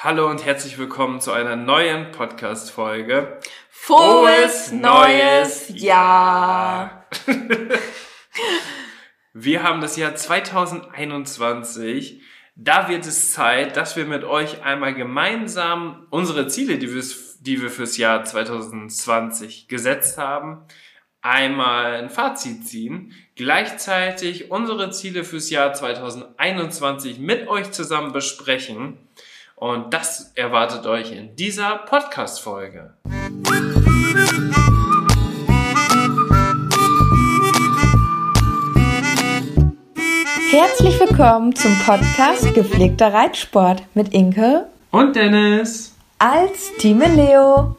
Hallo und herzlich willkommen zu einer neuen Podcast-Folge. Frohes neues Jahr! wir haben das Jahr 2021. Da wird es Zeit, dass wir mit euch einmal gemeinsam unsere Ziele, die wir, die wir fürs Jahr 2020 gesetzt haben, einmal ein Fazit ziehen, gleichzeitig unsere Ziele fürs Jahr 2021 mit euch zusammen besprechen und das erwartet euch in dieser Podcast-Folge. Herzlich willkommen zum Podcast Gepflegter Reitsport mit Inke und Dennis als Team Leo.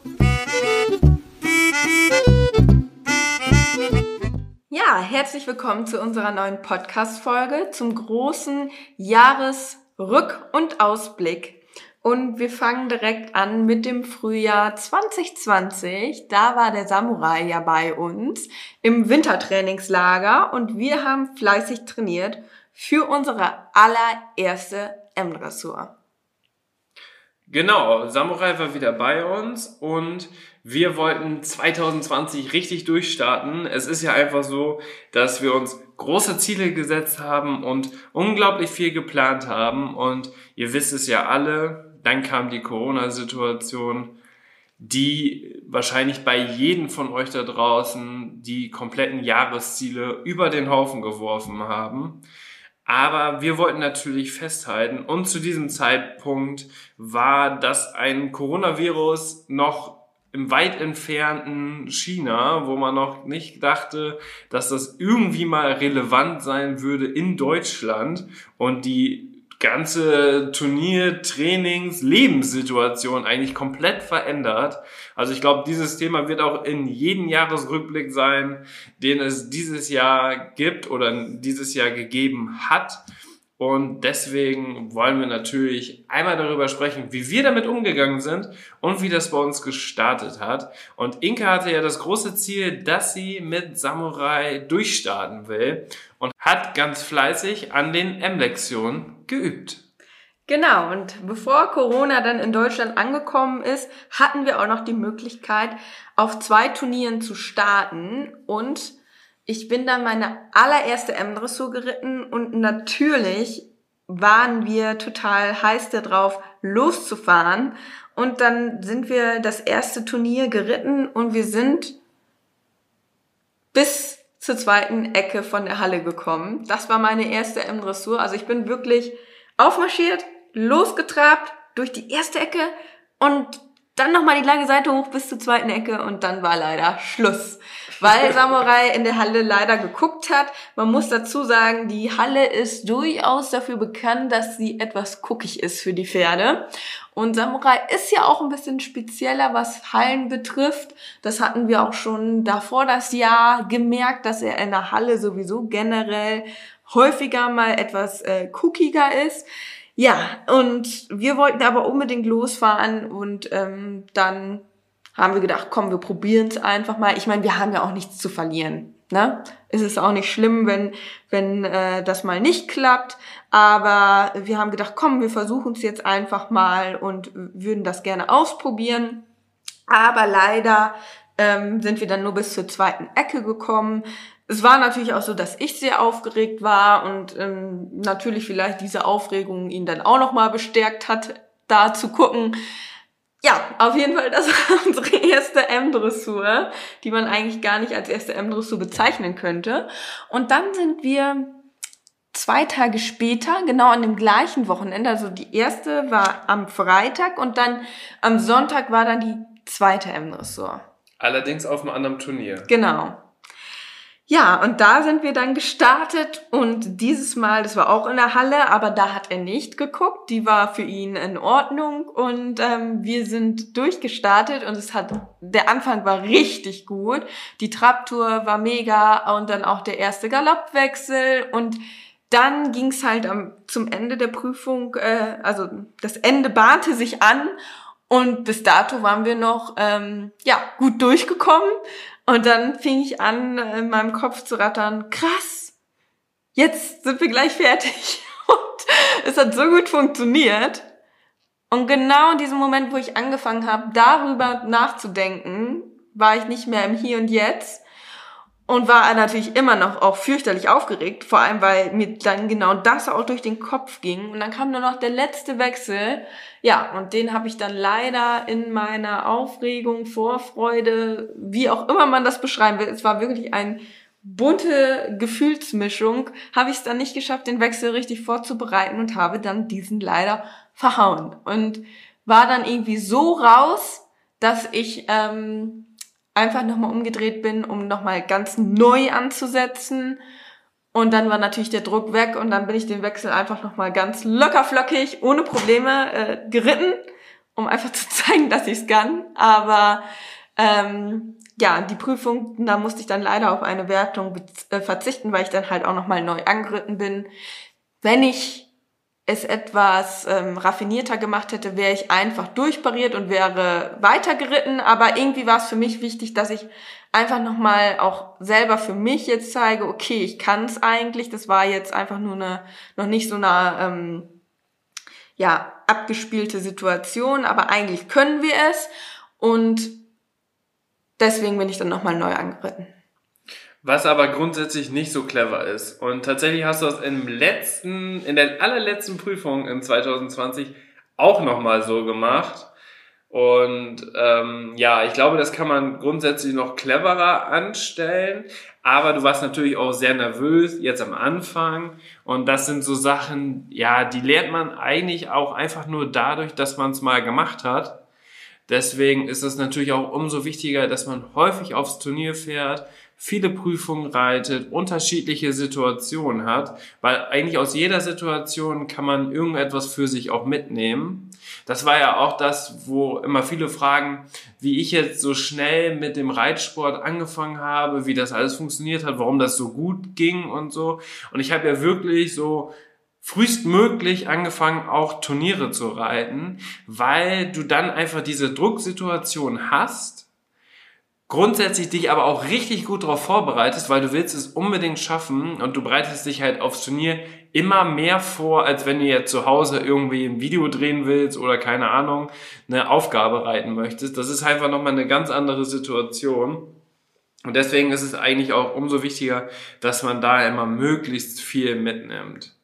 Ja, herzlich willkommen zu unserer neuen Podcast-Folge zum großen Jahresrück- und Ausblick und wir fangen direkt an mit dem Frühjahr 2020. Da war der Samurai ja bei uns im Wintertrainingslager und wir haben fleißig trainiert für unsere allererste M-Dressur. Genau, Samurai war wieder bei uns und wir wollten 2020 richtig durchstarten. Es ist ja einfach so, dass wir uns große Ziele gesetzt haben und unglaublich viel geplant haben und ihr wisst es ja alle, dann kam die Corona-Situation, die wahrscheinlich bei jedem von euch da draußen die kompletten Jahresziele über den Haufen geworfen haben. Aber wir wollten natürlich festhalten und zu diesem Zeitpunkt war das ein Coronavirus noch im weit entfernten China, wo man noch nicht dachte, dass das irgendwie mal relevant sein würde in Deutschland und die ganze Turnier, Trainings, Lebenssituation eigentlich komplett verändert. Also ich glaube, dieses Thema wird auch in jedem Jahresrückblick sein, den es dieses Jahr gibt oder dieses Jahr gegeben hat. Und deswegen wollen wir natürlich einmal darüber sprechen, wie wir damit umgegangen sind und wie das bei uns gestartet hat. Und Inka hatte ja das große Ziel, dass sie mit Samurai durchstarten will und hat ganz fleißig an den M-Lektionen geübt. Genau, und bevor Corona dann in Deutschland angekommen ist, hatten wir auch noch die Möglichkeit, auf zwei Turnieren zu starten und ich bin dann meine allererste M-Dressur geritten und natürlich waren wir total heiß darauf, loszufahren. Und dann sind wir das erste Turnier geritten und wir sind bis zur zweiten Ecke von der Halle gekommen. Das war meine erste M-Dressur. Also ich bin wirklich aufmarschiert, losgetrabt durch die erste Ecke und dann nochmal die lange Seite hoch bis zur zweiten Ecke und dann war leider Schluss. Weil Samurai in der Halle leider geguckt hat. Man muss dazu sagen, die Halle ist durchaus dafür bekannt, dass sie etwas guckig ist für die Pferde. Und Samurai ist ja auch ein bisschen spezieller, was Hallen betrifft. Das hatten wir auch schon davor das Jahr gemerkt, dass er in der Halle sowieso generell häufiger mal etwas äh, cookiger ist. Ja, und wir wollten aber unbedingt losfahren und ähm, dann haben wir gedacht, komm, wir probieren es einfach mal. Ich meine, wir haben ja auch nichts zu verlieren. Ne? Es ist auch nicht schlimm, wenn, wenn äh, das mal nicht klappt. Aber wir haben gedacht, komm, wir versuchen es jetzt einfach mal und würden das gerne ausprobieren. Aber leider ähm, sind wir dann nur bis zur zweiten Ecke gekommen. Es war natürlich auch so, dass ich sehr aufgeregt war und ähm, natürlich vielleicht diese Aufregung ihn dann auch nochmal bestärkt hat, da zu gucken. Ja, auf jeden Fall, das war unsere erste M-Dressur, die man eigentlich gar nicht als erste M-Dressur bezeichnen könnte. Und dann sind wir zwei Tage später, genau an dem gleichen Wochenende, also die erste war am Freitag und dann am Sonntag war dann die zweite M-Dressur. Allerdings auf einem anderen Turnier. Genau. Ja, und da sind wir dann gestartet und dieses Mal, das war auch in der Halle, aber da hat er nicht geguckt. Die war für ihn in Ordnung und ähm, wir sind durchgestartet und es hat, der Anfang war richtig gut. Die Trabtour war mega und dann auch der erste Galoppwechsel und dann ging's halt am, zum Ende der Prüfung, äh, also das Ende bahnte sich an und bis dato waren wir noch ähm, ja gut durchgekommen. Und dann fing ich an, in meinem Kopf zu rattern, krass, jetzt sind wir gleich fertig. Und es hat so gut funktioniert. Und genau in diesem Moment, wo ich angefangen habe, darüber nachzudenken, war ich nicht mehr im Hier und Jetzt und war natürlich immer noch auch fürchterlich aufgeregt, vor allem weil mir dann genau das auch durch den Kopf ging. Und dann kam nur noch der letzte Wechsel. Ja, und den habe ich dann leider in meiner Aufregung, Vorfreude, wie auch immer man das beschreiben will, es war wirklich ein bunte Gefühlsmischung, habe ich es dann nicht geschafft, den Wechsel richtig vorzubereiten und habe dann diesen leider verhauen. Und war dann irgendwie so raus, dass ich ähm, einfach nochmal umgedreht bin, um nochmal ganz neu anzusetzen. Und dann war natürlich der Druck weg und dann bin ich den Wechsel einfach nochmal ganz lockerflockig, ohne Probleme äh, geritten, um einfach zu zeigen, dass ich es kann. Aber ähm, ja, die Prüfung, da musste ich dann leider auf eine Wertung äh, verzichten, weil ich dann halt auch nochmal neu angeritten bin. Wenn ich es etwas ähm, raffinierter gemacht hätte, wäre ich einfach durchpariert und wäre weitergeritten. Aber irgendwie war es für mich wichtig, dass ich einfach nochmal auch selber für mich jetzt zeige, okay, ich kann es eigentlich. Das war jetzt einfach nur eine, noch nicht so eine, ähm, ja, abgespielte Situation, aber eigentlich können wir es. Und deswegen bin ich dann nochmal neu angeritten. Was aber grundsätzlich nicht so clever ist. Und tatsächlich hast du das im letzten, in der allerletzten Prüfung in 2020 auch nochmal so gemacht. Und ähm, ja, ich glaube, das kann man grundsätzlich noch cleverer anstellen. Aber du warst natürlich auch sehr nervös jetzt am Anfang. Und das sind so Sachen, ja, die lernt man eigentlich auch einfach nur dadurch, dass man es mal gemacht hat. Deswegen ist es natürlich auch umso wichtiger, dass man häufig aufs Turnier fährt, viele Prüfungen reitet, unterschiedliche Situationen hat, weil eigentlich aus jeder Situation kann man irgendetwas für sich auch mitnehmen. Das war ja auch das, wo immer viele fragen, wie ich jetzt so schnell mit dem Reitsport angefangen habe, wie das alles funktioniert hat, warum das so gut ging und so. Und ich habe ja wirklich so frühestmöglich angefangen, auch Turniere zu reiten, weil du dann einfach diese Drucksituation hast grundsätzlich dich aber auch richtig gut darauf vorbereitest, weil du willst es unbedingt schaffen und du bereitest dich halt aufs Turnier immer mehr vor, als wenn du jetzt zu Hause irgendwie ein Video drehen willst oder keine Ahnung, eine Aufgabe reiten möchtest. Das ist einfach nochmal eine ganz andere Situation. Und deswegen ist es eigentlich auch umso wichtiger, dass man da immer möglichst viel mitnimmt.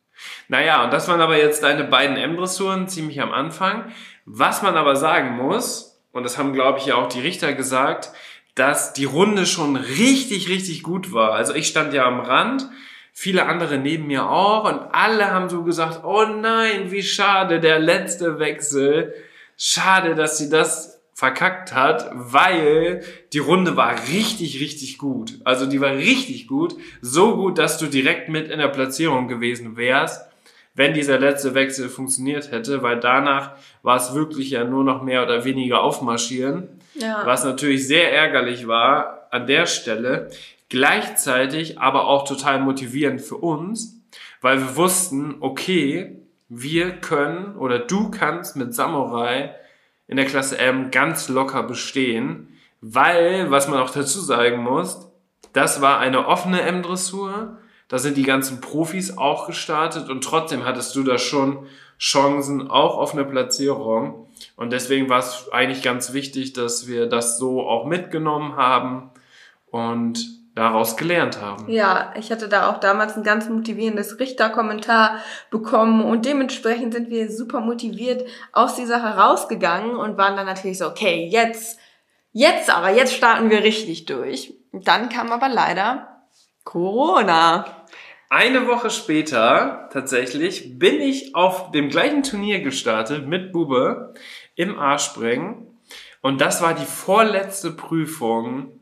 Naja, und das waren aber jetzt deine beiden M-Dressuren ziemlich am Anfang. Was man aber sagen muss, und das haben glaube ich ja auch die Richter gesagt, dass die Runde schon richtig, richtig gut war. Also ich stand ja am Rand, viele andere neben mir auch und alle haben so gesagt, oh nein, wie schade, der letzte Wechsel. Schade, dass sie das verkackt hat, weil die Runde war richtig, richtig gut. Also die war richtig gut. So gut, dass du direkt mit in der Platzierung gewesen wärst, wenn dieser letzte Wechsel funktioniert hätte, weil danach war es wirklich ja nur noch mehr oder weniger aufmarschieren. Ja. Was natürlich sehr ärgerlich war an der Stelle, gleichzeitig aber auch total motivierend für uns, weil wir wussten, okay, wir können oder du kannst mit Samurai in der Klasse M ganz locker bestehen, weil, was man auch dazu sagen muss, das war eine offene M-Dressur, da sind die ganzen Profis auch gestartet und trotzdem hattest du da schon Chancen auch auf eine Platzierung. Und deswegen war es eigentlich ganz wichtig, dass wir das so auch mitgenommen haben und daraus gelernt haben. Ja, ich hatte da auch damals ein ganz motivierendes Richterkommentar bekommen und dementsprechend sind wir super motiviert aus dieser herausgegangen und waren dann natürlich so, okay, jetzt, jetzt aber, jetzt starten wir richtig durch. Dann kam aber leider Corona. Eine Woche später tatsächlich bin ich auf dem gleichen Turnier gestartet mit Bube im A-Springen. Und das war die vorletzte Prüfung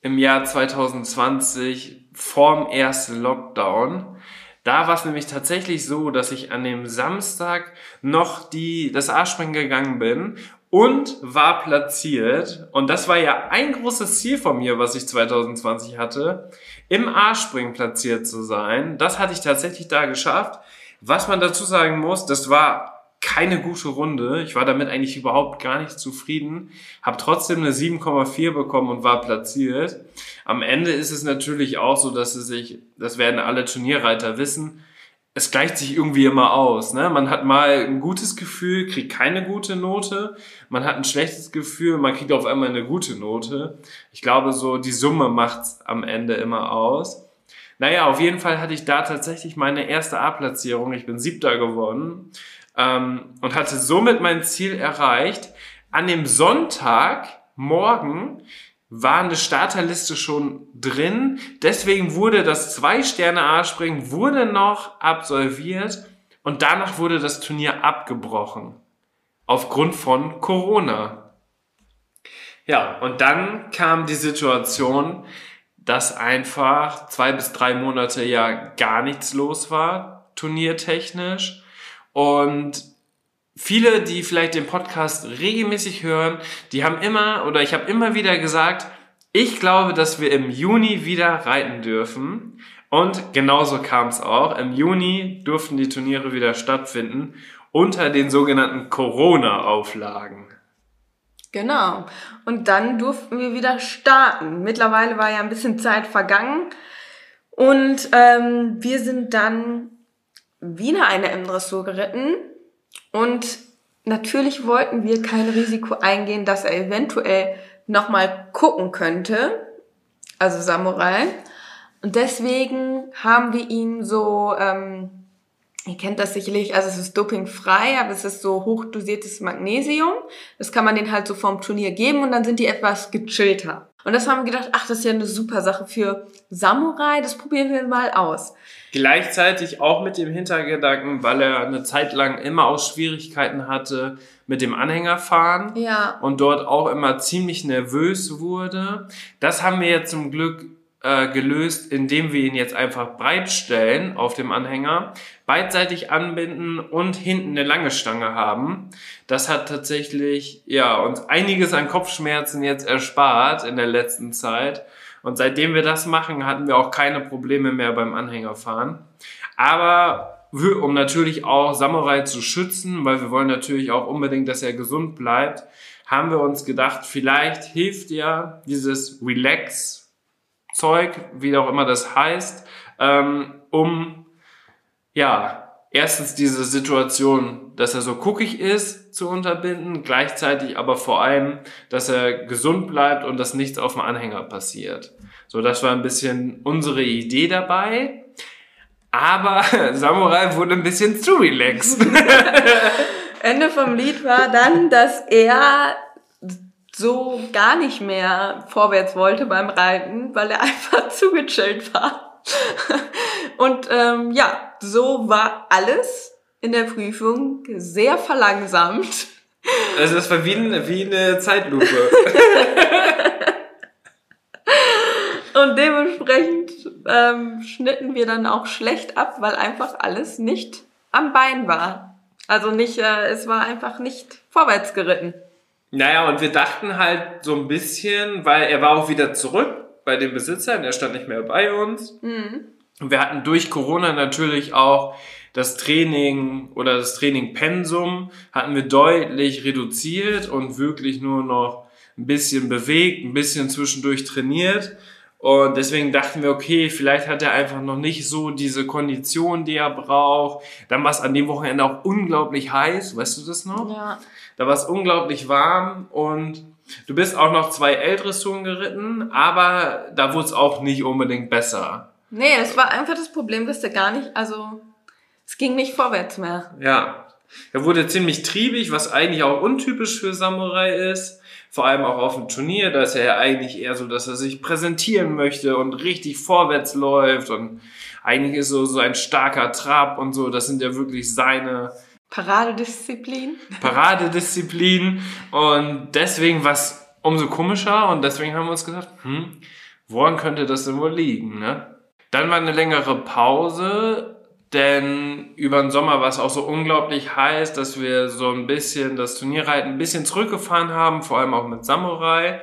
im Jahr 2020 vorm ersten Lockdown. Da war es nämlich tatsächlich so, dass ich an dem Samstag noch die, das A-Springen gegangen bin und war platziert. Und das war ja ein großes Ziel von mir, was ich 2020 hatte, im A-Springen platziert zu sein. Das hatte ich tatsächlich da geschafft. Was man dazu sagen muss, das war keine gute Runde. Ich war damit eigentlich überhaupt gar nicht zufrieden. Habe trotzdem eine 7,4 bekommen und war platziert. Am Ende ist es natürlich auch so, dass es sich, das werden alle Turnierreiter wissen, es gleicht sich irgendwie immer aus. Ne? Man hat mal ein gutes Gefühl, kriegt keine gute Note. Man hat ein schlechtes Gefühl, man kriegt auf einmal eine gute Note. Ich glaube, so die Summe macht's am Ende immer aus. Naja, auf jeden Fall hatte ich da tatsächlich meine erste A-Platzierung. Ich bin siebter geworden ähm, und hatte somit mein Ziel erreicht. An dem Sonntag morgen war eine Starterliste schon drin. Deswegen wurde das Zwei-Sterne-A-Springen wurde noch absolviert und danach wurde das Turnier abgebrochen. Aufgrund von Corona. Ja, und dann kam die Situation, dass einfach zwei bis drei Monate ja gar nichts los war, turniertechnisch. Und viele, die vielleicht den Podcast regelmäßig hören, die haben immer oder ich habe immer wieder gesagt, ich glaube, dass wir im Juni wieder reiten dürfen. Und genauso kam es auch. Im Juni durften die Turniere wieder stattfinden unter den sogenannten Corona-Auflagen. Genau. Und dann durften wir wieder starten. Mittlerweile war ja ein bisschen Zeit vergangen. Und ähm, wir sind dann wieder eine M-Dressur geritten und natürlich wollten wir kein Risiko eingehen, dass er eventuell nochmal gucken könnte, also Samurai. Und deswegen haben wir ihn so, ähm, ihr kennt das sicherlich, also es ist dopingfrei, aber es ist so hochdosiertes Magnesium. Das kann man den halt so vorm Turnier geben und dann sind die etwas gechillter. Und das haben wir gedacht, ach, das ist ja eine super Sache für Samurai, das probieren wir mal aus. Gleichzeitig auch mit dem Hintergedanken, weil er eine Zeit lang immer auch Schwierigkeiten hatte mit dem Anhängerfahren ja. und dort auch immer ziemlich nervös wurde. Das haben wir jetzt zum Glück äh, gelöst, indem wir ihn jetzt einfach breit stellen auf dem Anhänger, beidseitig anbinden und hinten eine lange Stange haben. Das hat tatsächlich ja uns einiges an Kopfschmerzen jetzt erspart in der letzten Zeit. Und seitdem wir das machen, hatten wir auch keine Probleme mehr beim Anhängerfahren. Aber um natürlich auch Samurai zu schützen, weil wir wollen natürlich auch unbedingt, dass er gesund bleibt, haben wir uns gedacht, vielleicht hilft ja dieses Relax-Zeug, wie auch immer das heißt, ähm, um ja erstens diese Situation, dass er so guckig ist, zu unterbinden, gleichzeitig aber vor allem, dass er gesund bleibt und dass nichts auf dem Anhänger passiert. So, das war ein bisschen unsere Idee dabei. Aber Samurai wurde ein bisschen zu relaxed. Ende vom Lied war dann, dass er so gar nicht mehr vorwärts wollte beim Reiten, weil er einfach zu gechillt war. Und ähm, ja, so war alles in der Prüfung sehr verlangsamt. Also das war wie, ein, wie eine Zeitlupe. Und dementsprechend ähm, schnitten wir dann auch schlecht ab, weil einfach alles nicht am Bein war. Also nicht, äh, es war einfach nicht vorwärts geritten. Naja, und wir dachten halt so ein bisschen, weil er war auch wieder zurück bei den Besitzern, er stand nicht mehr bei uns. Mhm. Und wir hatten durch Corona natürlich auch das Training oder das Training-Pensum hatten wir deutlich reduziert und wirklich nur noch ein bisschen bewegt, ein bisschen zwischendurch trainiert. Und deswegen dachten wir, okay, vielleicht hat er einfach noch nicht so diese Kondition, die er braucht. Dann war es an dem Wochenende auch unglaublich heiß, weißt du das noch? Ja. Da war es unglaublich warm und Du bist auch noch zwei ältere Touren geritten, aber da wurde es auch nicht unbedingt besser. Nee, es war einfach das Problem, dass der gar nicht, also es ging nicht vorwärts mehr. Ja. Er wurde ziemlich triebig, was eigentlich auch untypisch für Samurai ist. Vor allem auch auf dem Turnier, da ist er ja eigentlich eher so, dass er sich präsentieren möchte und richtig vorwärts läuft und eigentlich ist so, so ein starker Trab und so, das sind ja wirklich seine, Paradedisziplin. Paradedisziplin. Und deswegen war es umso komischer und deswegen haben wir uns gesagt, hm, woran könnte das denn wohl liegen, ne? Dann war eine längere Pause, denn über den Sommer war es auch so unglaublich heiß, dass wir so ein bisschen das Turnierreiten ein bisschen zurückgefahren haben, vor allem auch mit Samurai.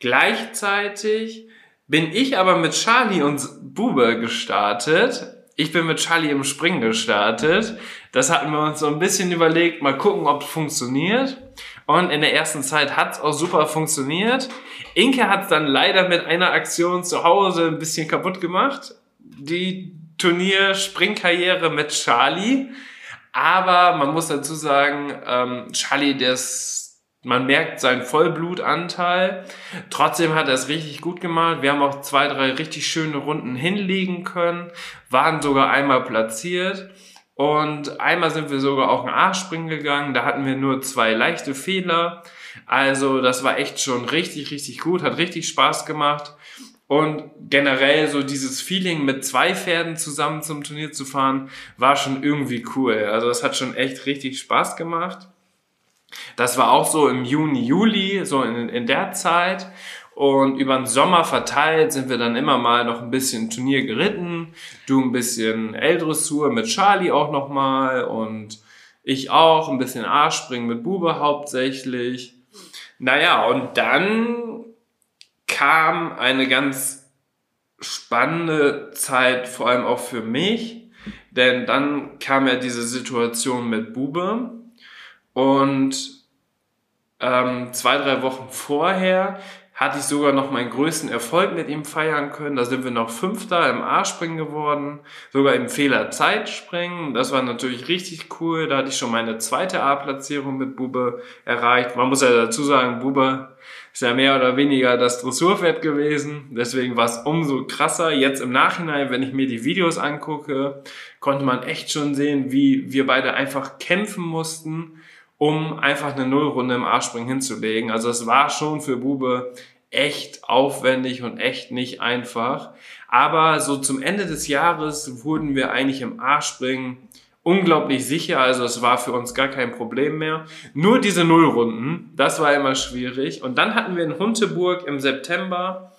Gleichzeitig bin ich aber mit Charlie und Bube gestartet. Ich bin mit Charlie im Springen gestartet. Das hatten wir uns so ein bisschen überlegt, mal gucken, ob es funktioniert. Und in der ersten Zeit hat es auch super funktioniert. Inke hat dann leider mit einer Aktion zu Hause ein bisschen kaputt gemacht. Die Turnier-Springkarriere mit Charlie. Aber man muss dazu sagen, ähm, Charlie, der ist man merkt seinen Vollblutanteil. Trotzdem hat er es richtig gut gemacht. Wir haben auch zwei, drei richtig schöne Runden hinlegen können, waren sogar einmal platziert. Und einmal sind wir sogar auch ein A-Springen gegangen. Da hatten wir nur zwei leichte Fehler. Also das war echt schon richtig, richtig gut, hat richtig Spaß gemacht. Und generell so dieses Feeling mit zwei Pferden zusammen zum Turnier zu fahren, war schon irgendwie cool. Also das hat schon echt richtig Spaß gemacht. Das war auch so im Juni, Juli, so in, in der Zeit. Und über den Sommer verteilt sind wir dann immer mal noch ein bisschen Turnier geritten. Du ein bisschen L-Dressur mit Charlie auch nochmal und ich auch ein bisschen A-Springen mit Bube hauptsächlich. Naja, und dann kam eine ganz spannende Zeit, vor allem auch für mich, denn dann kam ja diese Situation mit Bube und ähm, zwei, drei Wochen vorher hatte ich sogar noch meinen größten Erfolg mit ihm feiern können. Da sind wir noch Fünfter im A-Springen geworden, sogar im Fehler-Zeitspringen. Das war natürlich richtig cool. Da hatte ich schon meine zweite A-Platzierung mit Bube erreicht. Man muss ja dazu sagen, Bube ist ja mehr oder weniger das Dressurpferd gewesen. Deswegen war es umso krasser. Jetzt im Nachhinein, wenn ich mir die Videos angucke, konnte man echt schon sehen, wie wir beide einfach kämpfen mussten um einfach eine Nullrunde im A-Springen hinzulegen. Also es war schon für Bube echt aufwendig und echt nicht einfach. Aber so zum Ende des Jahres wurden wir eigentlich im A-Springen unglaublich sicher. Also es war für uns gar kein Problem mehr. Nur diese Nullrunden, das war immer schwierig. Und dann hatten wir in Hunteburg im September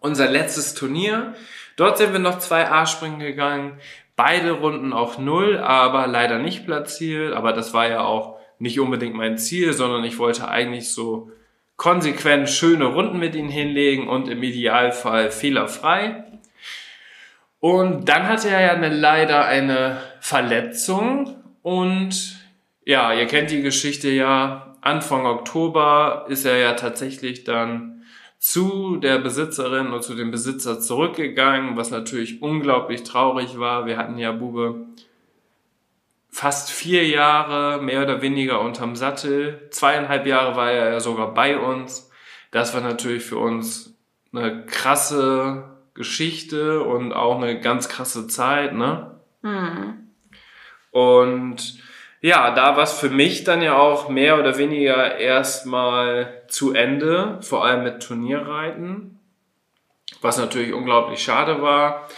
unser letztes Turnier. Dort sind wir noch zwei A-Springen gegangen. Beide Runden auch null, aber leider nicht platziert. Aber das war ja auch nicht unbedingt mein Ziel, sondern ich wollte eigentlich so konsequent schöne Runden mit ihnen hinlegen und im Idealfall fehlerfrei. Und dann hatte er ja eine, leider eine Verletzung und ja, ihr kennt die Geschichte ja. Anfang Oktober ist er ja tatsächlich dann zu der Besitzerin und zu dem Besitzer zurückgegangen, was natürlich unglaublich traurig war. Wir hatten ja Bube fast vier Jahre mehr oder weniger unterm Sattel. Zweieinhalb Jahre war er ja sogar bei uns. Das war natürlich für uns eine krasse Geschichte und auch eine ganz krasse Zeit, ne? Mhm. Und ja, da war es für mich dann ja auch mehr oder weniger erstmal zu Ende, vor allem mit Turnierreiten, was natürlich unglaublich schade war.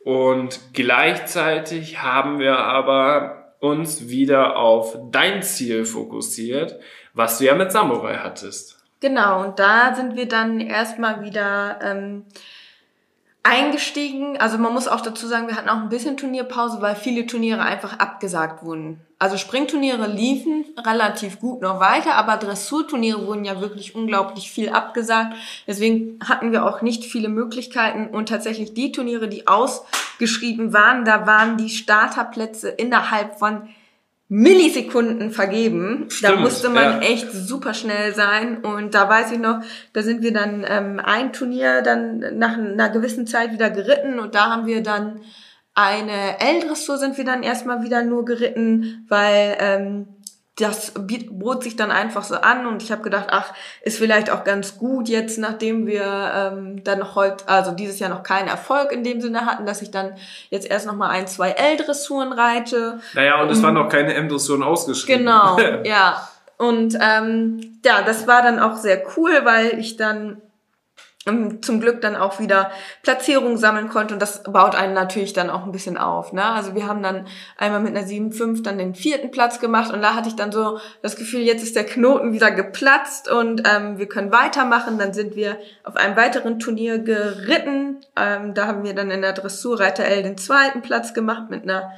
Und gleichzeitig haben wir aber uns wieder auf dein Ziel fokussiert, was du ja mit Samurai hattest. Genau, und da sind wir dann erstmal wieder ähm, eingestiegen. Also man muss auch dazu sagen, wir hatten auch ein bisschen Turnierpause, weil viele Turniere einfach abgesagt wurden. Also Springturniere liefen relativ gut noch weiter, aber Dressurturniere wurden ja wirklich unglaublich viel abgesagt. Deswegen hatten wir auch nicht viele Möglichkeiten und tatsächlich die Turniere, die ausgeschrieben waren, da waren die Starterplätze innerhalb von Millisekunden vergeben. Stimmt, da musste man ja. echt super schnell sein. Und da weiß ich noch, da sind wir dann ähm, ein Turnier dann nach einer gewissen Zeit wieder geritten und da haben wir dann eine L-Dressur sind wir dann erstmal wieder nur geritten, weil ähm, das bot sich dann einfach so an und ich habe gedacht, ach, ist vielleicht auch ganz gut jetzt, nachdem wir ähm, dann noch heute, also dieses Jahr noch keinen Erfolg in dem Sinne hatten, dass ich dann jetzt erst noch mal ein, zwei L-Dressuren reite. Naja, und es waren noch keine M-Dressuren ausgeschrieben. Genau, ja. Und ähm, ja, das war dann auch sehr cool, weil ich dann zum Glück dann auch wieder Platzierung sammeln konnte und das baut einen natürlich dann auch ein bisschen auf. Ne? Also wir haben dann einmal mit einer 7-5 dann den vierten Platz gemacht und da hatte ich dann so das Gefühl, jetzt ist der Knoten wieder geplatzt und ähm, wir können weitermachen. Dann sind wir auf einem weiteren Turnier geritten. Ähm, da haben wir dann in der Dressurreiter L den zweiten Platz gemacht mit einer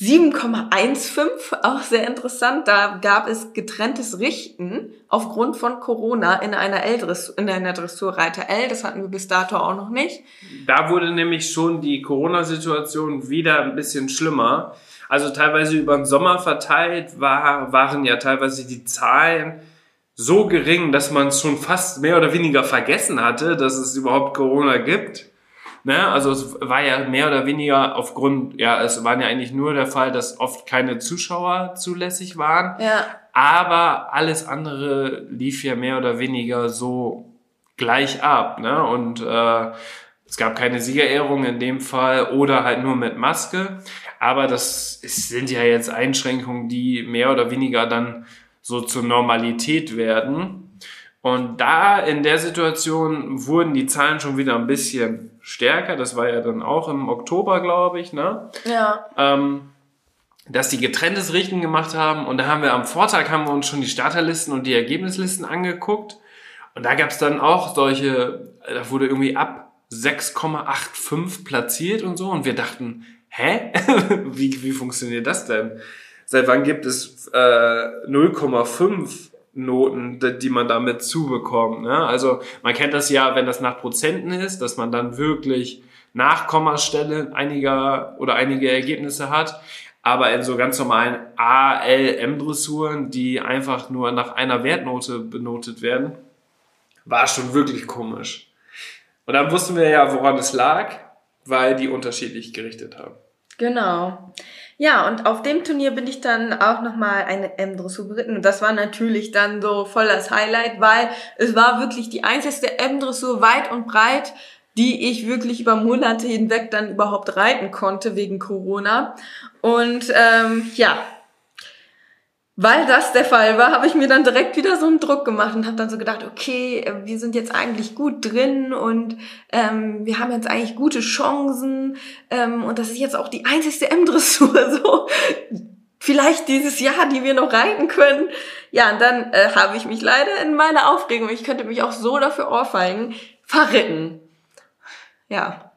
7,15, auch sehr interessant. Da gab es getrenntes Richten aufgrund von Corona in einer L in einer Dressurreiter L. Das hatten wir bis dato auch noch nicht. Da wurde nämlich schon die Corona-Situation wieder ein bisschen schlimmer. Also teilweise über den Sommer verteilt war, waren ja teilweise die Zahlen so gering, dass man es schon fast mehr oder weniger vergessen hatte, dass es überhaupt Corona gibt. Ne? Also es war ja mehr oder weniger aufgrund, ja, es waren ja eigentlich nur der Fall, dass oft keine Zuschauer zulässig waren. Ja. Aber alles andere lief ja mehr oder weniger so gleich ab. Ne? Und äh, es gab keine Siegerehrung in dem Fall oder halt nur mit Maske. Aber das sind ja jetzt Einschränkungen, die mehr oder weniger dann so zur Normalität werden. Und da in der Situation wurden die Zahlen schon wieder ein bisschen stärker. Das war ja dann auch im Oktober, glaube ich, ne? Ja. Ähm, dass die getrenntes Richten gemacht haben. Und da haben wir am Vortag haben wir uns schon die Starterlisten und die Ergebnislisten angeguckt. Und da gab es dann auch solche, da wurde irgendwie ab 6,85 platziert und so. Und wir dachten, hä? wie, wie funktioniert das denn? Seit wann gibt es äh, 0,5 Noten, die man damit zubekommt. Ne? Also man kennt das ja, wenn das nach Prozenten ist, dass man dann wirklich Nachkommastelle einiger oder einige Ergebnisse hat. Aber in so ganz normalen ALM-Dressuren, die einfach nur nach einer Wertnote benotet werden, war schon wirklich komisch. Und dann wussten wir ja, woran es lag, weil die unterschiedlich gerichtet haben. Genau. Ja, und auf dem Turnier bin ich dann auch nochmal eine M-Dressur geritten. Und das war natürlich dann so voll das Highlight, weil es war wirklich die einzigste M-Dressur weit und breit, die ich wirklich über Monate hinweg dann überhaupt reiten konnte wegen Corona. Und ähm, ja, weil das der Fall war, habe ich mir dann direkt wieder so einen Druck gemacht und habe dann so gedacht, okay, wir sind jetzt eigentlich gut drin und ähm, wir haben jetzt eigentlich gute Chancen ähm, und das ist jetzt auch die einzigste M-Dressur so. Vielleicht dieses Jahr, die wir noch reiten können. Ja, und dann äh, habe ich mich leider in meiner Aufregung, ich könnte mich auch so dafür ohrfeigen, verritten. Ja.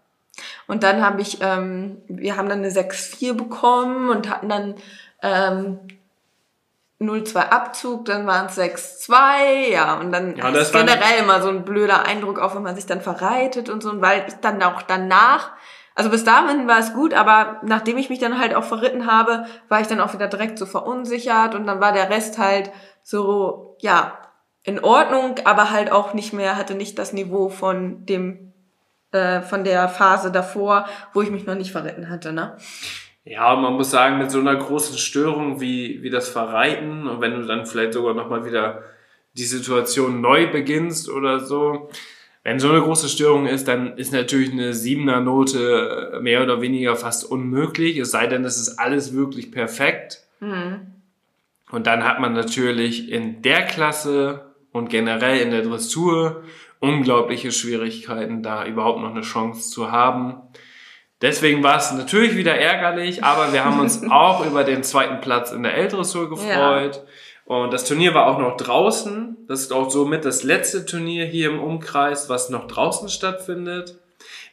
Und dann habe ich, ähm, wir haben dann eine 6-4 bekommen und hatten dann ähm, 0,2 Abzug, dann waren es 6,2, ja, und dann Ja, ist generell immer so ein blöder Eindruck, auch wenn man sich dann verreitet und so, und weil ich dann auch danach, also bis dahin war es gut, aber nachdem ich mich dann halt auch verritten habe, war ich dann auch wieder direkt so verunsichert und dann war der Rest halt so, ja, in Ordnung, aber halt auch nicht mehr, hatte nicht das Niveau von dem, äh, von der Phase davor, wo ich mich noch nicht verritten hatte, ne? Ja, man muss sagen, mit so einer großen Störung wie, wie das Verreiten und wenn du dann vielleicht sogar nochmal wieder die Situation neu beginnst oder so, wenn so eine große Störung ist, dann ist natürlich eine siebener Note mehr oder weniger fast unmöglich, es sei denn, es ist alles wirklich perfekt. Und dann hat man natürlich in der Klasse und generell in der Dressur unglaubliche Schwierigkeiten, da überhaupt noch eine Chance zu haben. Deswegen war es natürlich wieder ärgerlich, aber wir haben uns auch über den zweiten Platz in der L-Dressur gefreut. Und das Turnier war auch noch draußen. Das ist auch somit das letzte Turnier hier im Umkreis, was noch draußen stattfindet.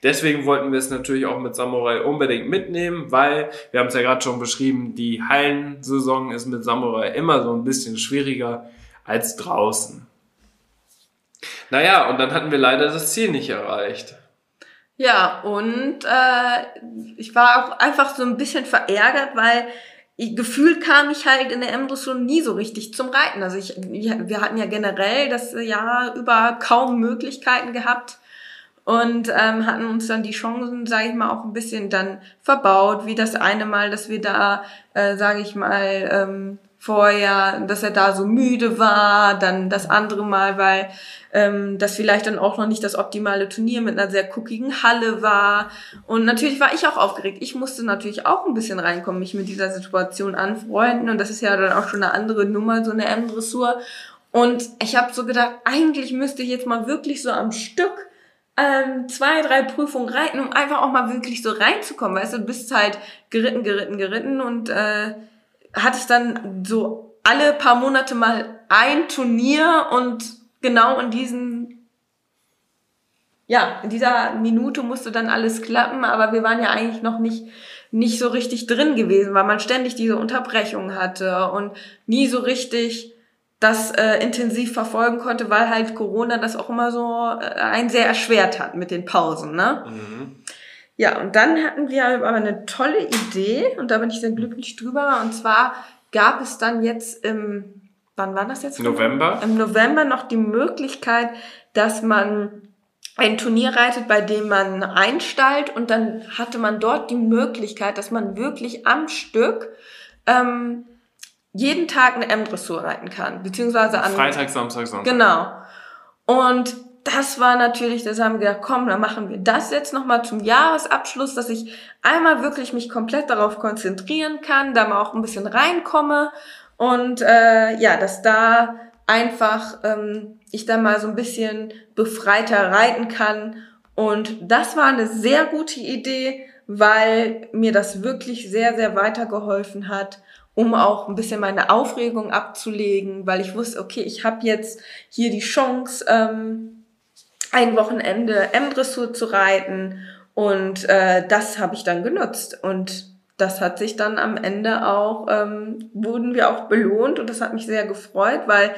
Deswegen wollten wir es natürlich auch mit Samurai unbedingt mitnehmen, weil, wir haben es ja gerade schon beschrieben, die Hallensaison ist mit Samurai immer so ein bisschen schwieriger als draußen. Naja, und dann hatten wir leider das Ziel nicht erreicht. Ja, und äh, ich war auch einfach so ein bisschen verärgert, weil ich, gefühlt kam ich halt in der M-Dressur nie so richtig zum Reiten. Also ich, wir hatten ja generell das Jahr über kaum Möglichkeiten gehabt und ähm, hatten uns dann die Chancen, sage ich mal, auch ein bisschen dann verbaut, wie das eine Mal, dass wir da, äh, sage ich mal, ähm, vorher, dass er da so müde war, dann das andere Mal, weil ähm, das vielleicht dann auch noch nicht das optimale Turnier mit einer sehr guckigen Halle war. Und natürlich war ich auch aufgeregt. Ich musste natürlich auch ein bisschen reinkommen, mich mit dieser Situation anfreunden. Und das ist ja dann auch schon eine andere Nummer, so eine M-Dressur. Und ich habe so gedacht, eigentlich müsste ich jetzt mal wirklich so am Stück ähm, zwei, drei Prüfungen reiten, um einfach auch mal wirklich so reinzukommen. Weißt du, du bist halt geritten, geritten, geritten und äh, hattest dann so alle paar Monate mal ein Turnier und genau in diesen, ja, in dieser Minute musste dann alles klappen, aber wir waren ja eigentlich noch nicht, nicht so richtig drin gewesen, weil man ständig diese Unterbrechungen hatte und nie so richtig das äh, intensiv verfolgen konnte, weil halt Corona das auch immer so äh, ein sehr erschwert hat mit den Pausen, ne? Mhm. Ja, und dann hatten wir aber eine tolle Idee und da bin ich sehr glücklich drüber. Und zwar gab es dann jetzt im, wann war das jetzt? November. Im November noch die Möglichkeit, dass man ein Turnier reitet, bei dem man einstallt und dann hatte man dort die Möglichkeit, dass man wirklich am Stück ähm, jeden Tag eine M-Dressur reiten kann, beziehungsweise an Freitag, Samstag, Sonntag. Genau. Und das war natürlich, das haben wir gedacht, komm, dann machen wir das jetzt nochmal zum Jahresabschluss, dass ich einmal wirklich mich komplett darauf konzentrieren kann, da mal auch ein bisschen reinkomme und äh, ja, dass da einfach ähm, ich dann mal so ein bisschen befreiter reiten kann. Und das war eine sehr gute Idee, weil mir das wirklich sehr, sehr weitergeholfen hat um auch ein bisschen meine Aufregung abzulegen, weil ich wusste, okay, ich habe jetzt hier die Chance, ähm, ein Wochenende M-Dressur zu reiten und äh, das habe ich dann genutzt und das hat sich dann am Ende auch, ähm, wurden wir auch belohnt und das hat mich sehr gefreut, weil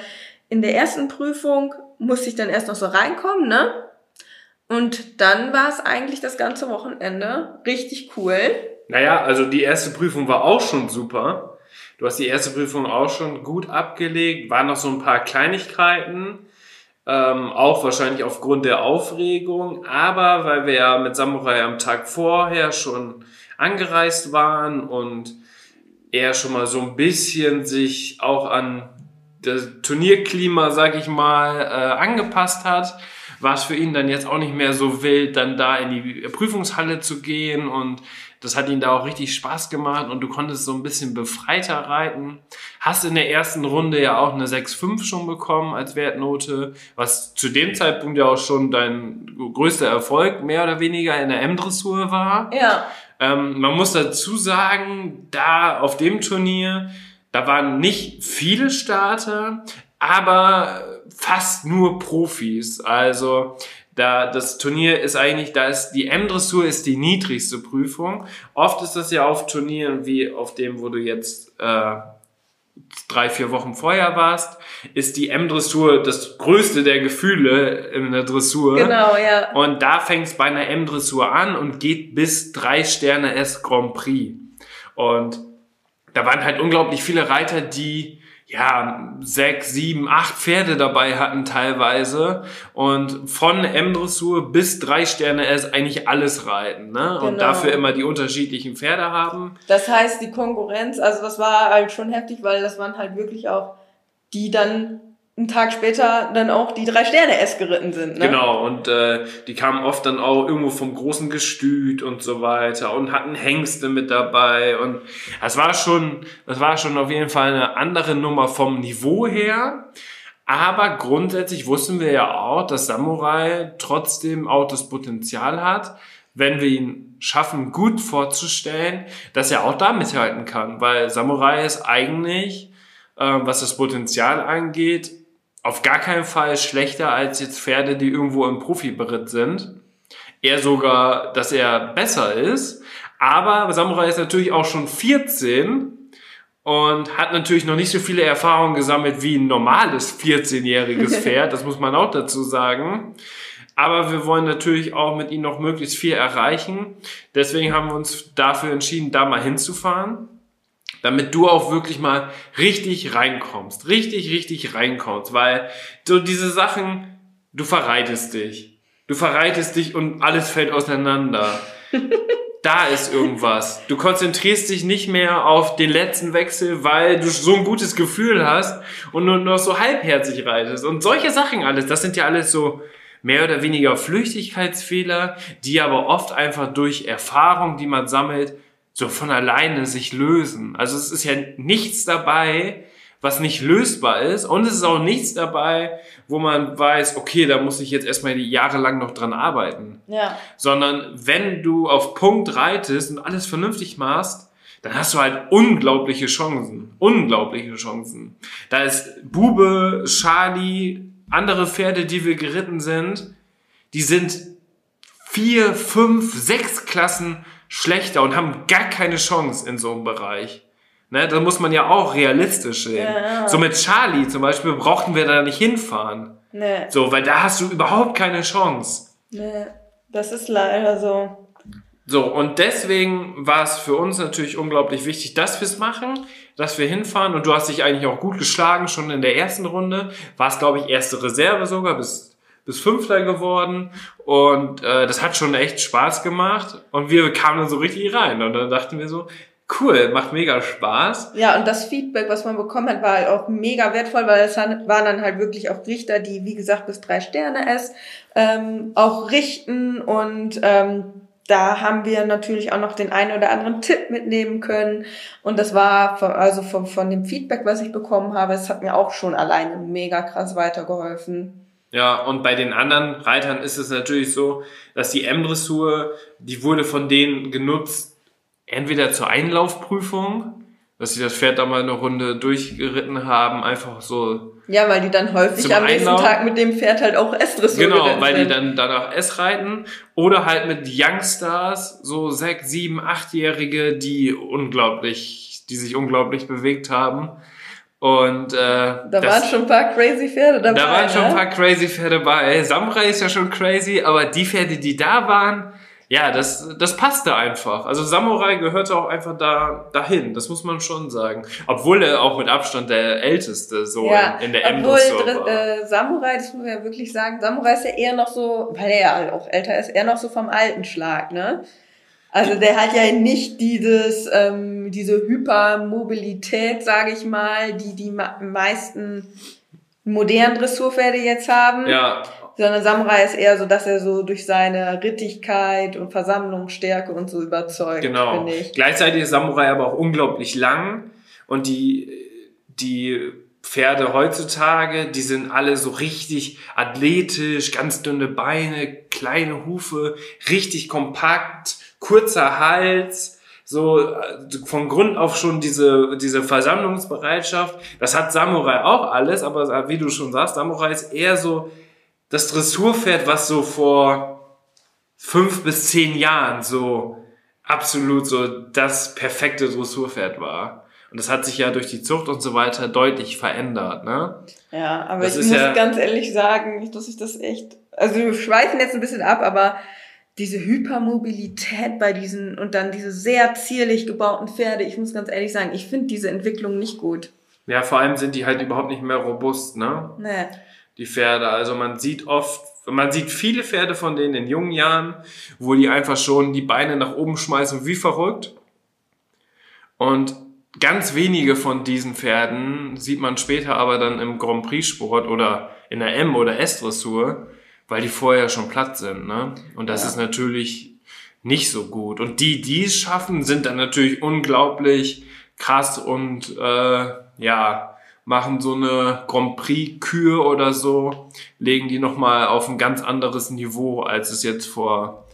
in der ersten Prüfung musste ich dann erst noch so reinkommen, ne? Und dann war es eigentlich das ganze Wochenende richtig cool. Naja, also die erste Prüfung war auch schon super. Du hast die erste Prüfung auch schon gut abgelegt, waren noch so ein paar Kleinigkeiten, ähm, auch wahrscheinlich aufgrund der Aufregung, aber weil wir ja mit Samurai am Tag vorher schon angereist waren und er schon mal so ein bisschen sich auch an das Turnierklima, sag ich mal, äh, angepasst hat, war es für ihn dann jetzt auch nicht mehr so wild, dann da in die Prüfungshalle zu gehen und das hat ihm da auch richtig Spaß gemacht und du konntest so ein bisschen befreiter reiten. Hast in der ersten Runde ja auch eine 6,5 schon bekommen als Wertnote, was zu dem Zeitpunkt ja auch schon dein größter Erfolg mehr oder weniger in der M-Dressur war. Ja. Ähm, man muss dazu sagen, da auf dem Turnier, da waren nicht viele Starter, aber fast nur Profis. Also da das Turnier ist eigentlich, da ist die M-Dressur ist die niedrigste Prüfung. Oft ist das ja auf Turnieren wie auf dem, wo du jetzt äh, drei, vier Wochen vorher warst, ist die M-Dressur das größte der Gefühle in der Dressur. Genau, ja. Und da fängt es bei einer M-Dressur an und geht bis drei Sterne S Grand Prix. Und da waren halt unglaublich viele Reiter, die ja, sechs, sieben, acht Pferde dabei hatten teilweise und von M-Dressur bis drei Sterne S eigentlich alles reiten, ne? Genau. Und dafür immer die unterschiedlichen Pferde haben. Das heißt, die Konkurrenz, also das war halt schon heftig, weil das waren halt wirklich auch die dann einen Tag später dann auch die drei Sterne S geritten sind. Ne? Genau, und äh, die kamen oft dann auch irgendwo vom großen Gestüt und so weiter und hatten Hengste mit dabei. Und das war schon, das war schon auf jeden Fall eine andere Nummer vom Niveau her. Aber grundsätzlich wussten wir ja auch, dass Samurai trotzdem auch das Potenzial hat, wenn wir ihn schaffen, gut vorzustellen, dass er auch da mithalten kann. Weil Samurai ist eigentlich, äh, was das Potenzial angeht, auf gar keinen Fall schlechter als jetzt Pferde, die irgendwo im Profiberitt sind. Eher sogar, dass er besser ist. Aber Samurai ist natürlich auch schon 14 und hat natürlich noch nicht so viele Erfahrungen gesammelt wie ein normales 14-jähriges Pferd. Das muss man auch dazu sagen. Aber wir wollen natürlich auch mit ihm noch möglichst viel erreichen. Deswegen haben wir uns dafür entschieden, da mal hinzufahren damit du auch wirklich mal richtig reinkommst, richtig, richtig reinkommst, weil so diese Sachen, du verreitest dich, du verreitest dich und alles fällt auseinander. da ist irgendwas. Du konzentrierst dich nicht mehr auf den letzten Wechsel, weil du so ein gutes Gefühl hast und nur noch so halbherzig reitest. Und solche Sachen alles, das sind ja alles so mehr oder weniger Flüchtigkeitsfehler, die aber oft einfach durch Erfahrung, die man sammelt, so von alleine sich lösen. Also es ist ja nichts dabei, was nicht lösbar ist. Und es ist auch nichts dabei, wo man weiß, okay, da muss ich jetzt erstmal jahrelang noch dran arbeiten. Ja. Sondern wenn du auf Punkt reitest und alles vernünftig machst, dann hast du halt unglaubliche Chancen. Unglaubliche Chancen. Da ist Bube, Charlie, andere Pferde, die wir geritten sind, die sind vier, fünf, sechs Klassen schlechter und haben gar keine Chance in so einem Bereich. Ne, da muss man ja auch realistisch sehen. Ja. So mit Charlie zum Beispiel brauchten wir da nicht hinfahren. Nee, So, weil da hast du überhaupt keine Chance. nee. Das ist leider so. So, und deswegen war es für uns natürlich unglaublich wichtig, dass wir es machen, dass wir hinfahren. Und du hast dich eigentlich auch gut geschlagen, schon in der ersten Runde. Warst, glaube ich, erste Reserve sogar, bis, bis Fünfter geworden. Und äh, das hat schon echt Spaß gemacht. Und wir kamen dann so richtig rein. Und dann dachten wir so, cool, macht mega Spaß. Ja, und das Feedback, was man bekommen hat, war halt auch mega wertvoll, weil es waren dann halt wirklich auch Richter, die, wie gesagt, bis drei Sterne es ähm, auch richten und ähm, da haben wir natürlich auch noch den einen oder anderen Tipp mitnehmen können. Und das war von, also von, von dem Feedback, was ich bekommen habe, es hat mir auch schon alleine mega krass weitergeholfen. Ja, und bei den anderen Reitern ist es natürlich so, dass die M-Dressur, die wurde von denen genutzt, entweder zur Einlaufprüfung, dass sie das Pferd da mal eine Runde durchgeritten haben, einfach so, Ja, weil die dann häufig am nächsten Einlauf. Tag mit dem Pferd halt auch S-Dressur genau, weil die sind. dann danach S reiten, oder halt mit Youngstars, so sechs, sieben, achtjährige, die unglaublich, die sich unglaublich bewegt haben. Und äh, Da das- waren schon ein paar crazy Pferde dabei. Da waren schon ne? ein paar crazy Pferde bei. Samurai ist ja schon crazy, aber die Pferde, die da waren, ja, das, das passte einfach. Also Samurai gehörte auch einfach da dahin, das muss man schon sagen. Obwohl er auch mit Abstand der älteste so Ja, in, in der obwohl war. äh, Samurai, das muss man ja wirklich sagen, Samurai ist ja eher noch so, weil er ja auch älter ist, eher noch so vom alten Schlag, ne? Also der hat ja nicht dieses, ähm, diese Hypermobilität, sage ich mal, die die meisten modernen Dressurpferde jetzt haben. ja, Sondern Samurai ist eher so, dass er so durch seine Rittigkeit und Versammlungsstärke und so überzeugt, genau. Gleichzeitig ist Samurai aber auch unglaublich lang und die, die Pferde heutzutage, die sind alle so richtig athletisch, ganz dünne Beine, kleine Hufe, richtig kompakt, kurzer Hals, so äh, von Grund auf schon diese, diese Versammlungsbereitschaft. Das hat Samurai auch alles, aber wie du schon sagst, Samurai ist eher so das Dressurpferd, was so vor fünf bis zehn Jahren so absolut so das perfekte Dressurpferd war. Und das hat sich ja durch die Zucht und so weiter deutlich verändert, ne? Ja, aber Das ich muss ja- ganz ehrlich sagen, dass ich das echt, also wir schweifen jetzt ein bisschen ab, aber diese Hypermobilität bei diesen und dann diese sehr zierlich gebauten Pferde, ich muss ganz ehrlich sagen, ich finde diese Entwicklung nicht gut. Ja, vor allem sind die halt überhaupt nicht mehr robust, ne? Nee. Die Pferde. Also man sieht oft, man sieht viele Pferde von denen in jungen Jahren, wo die einfach schon die Beine nach oben schmeißen wie verrückt. Und ganz wenige von diesen Pferden sieht man später aber dann im Grand Prix Sport oder in der M- oder S-Dressur, weil die vorher schon platt sind, ne? Und das Ja. ist natürlich nicht so gut. Und die, die es schaffen, sind dann natürlich unglaublich krass und äh, ja, machen so eine Grand Prix-Kür oder so, legen die nochmal auf ein ganz anderes Niveau, als es jetzt vor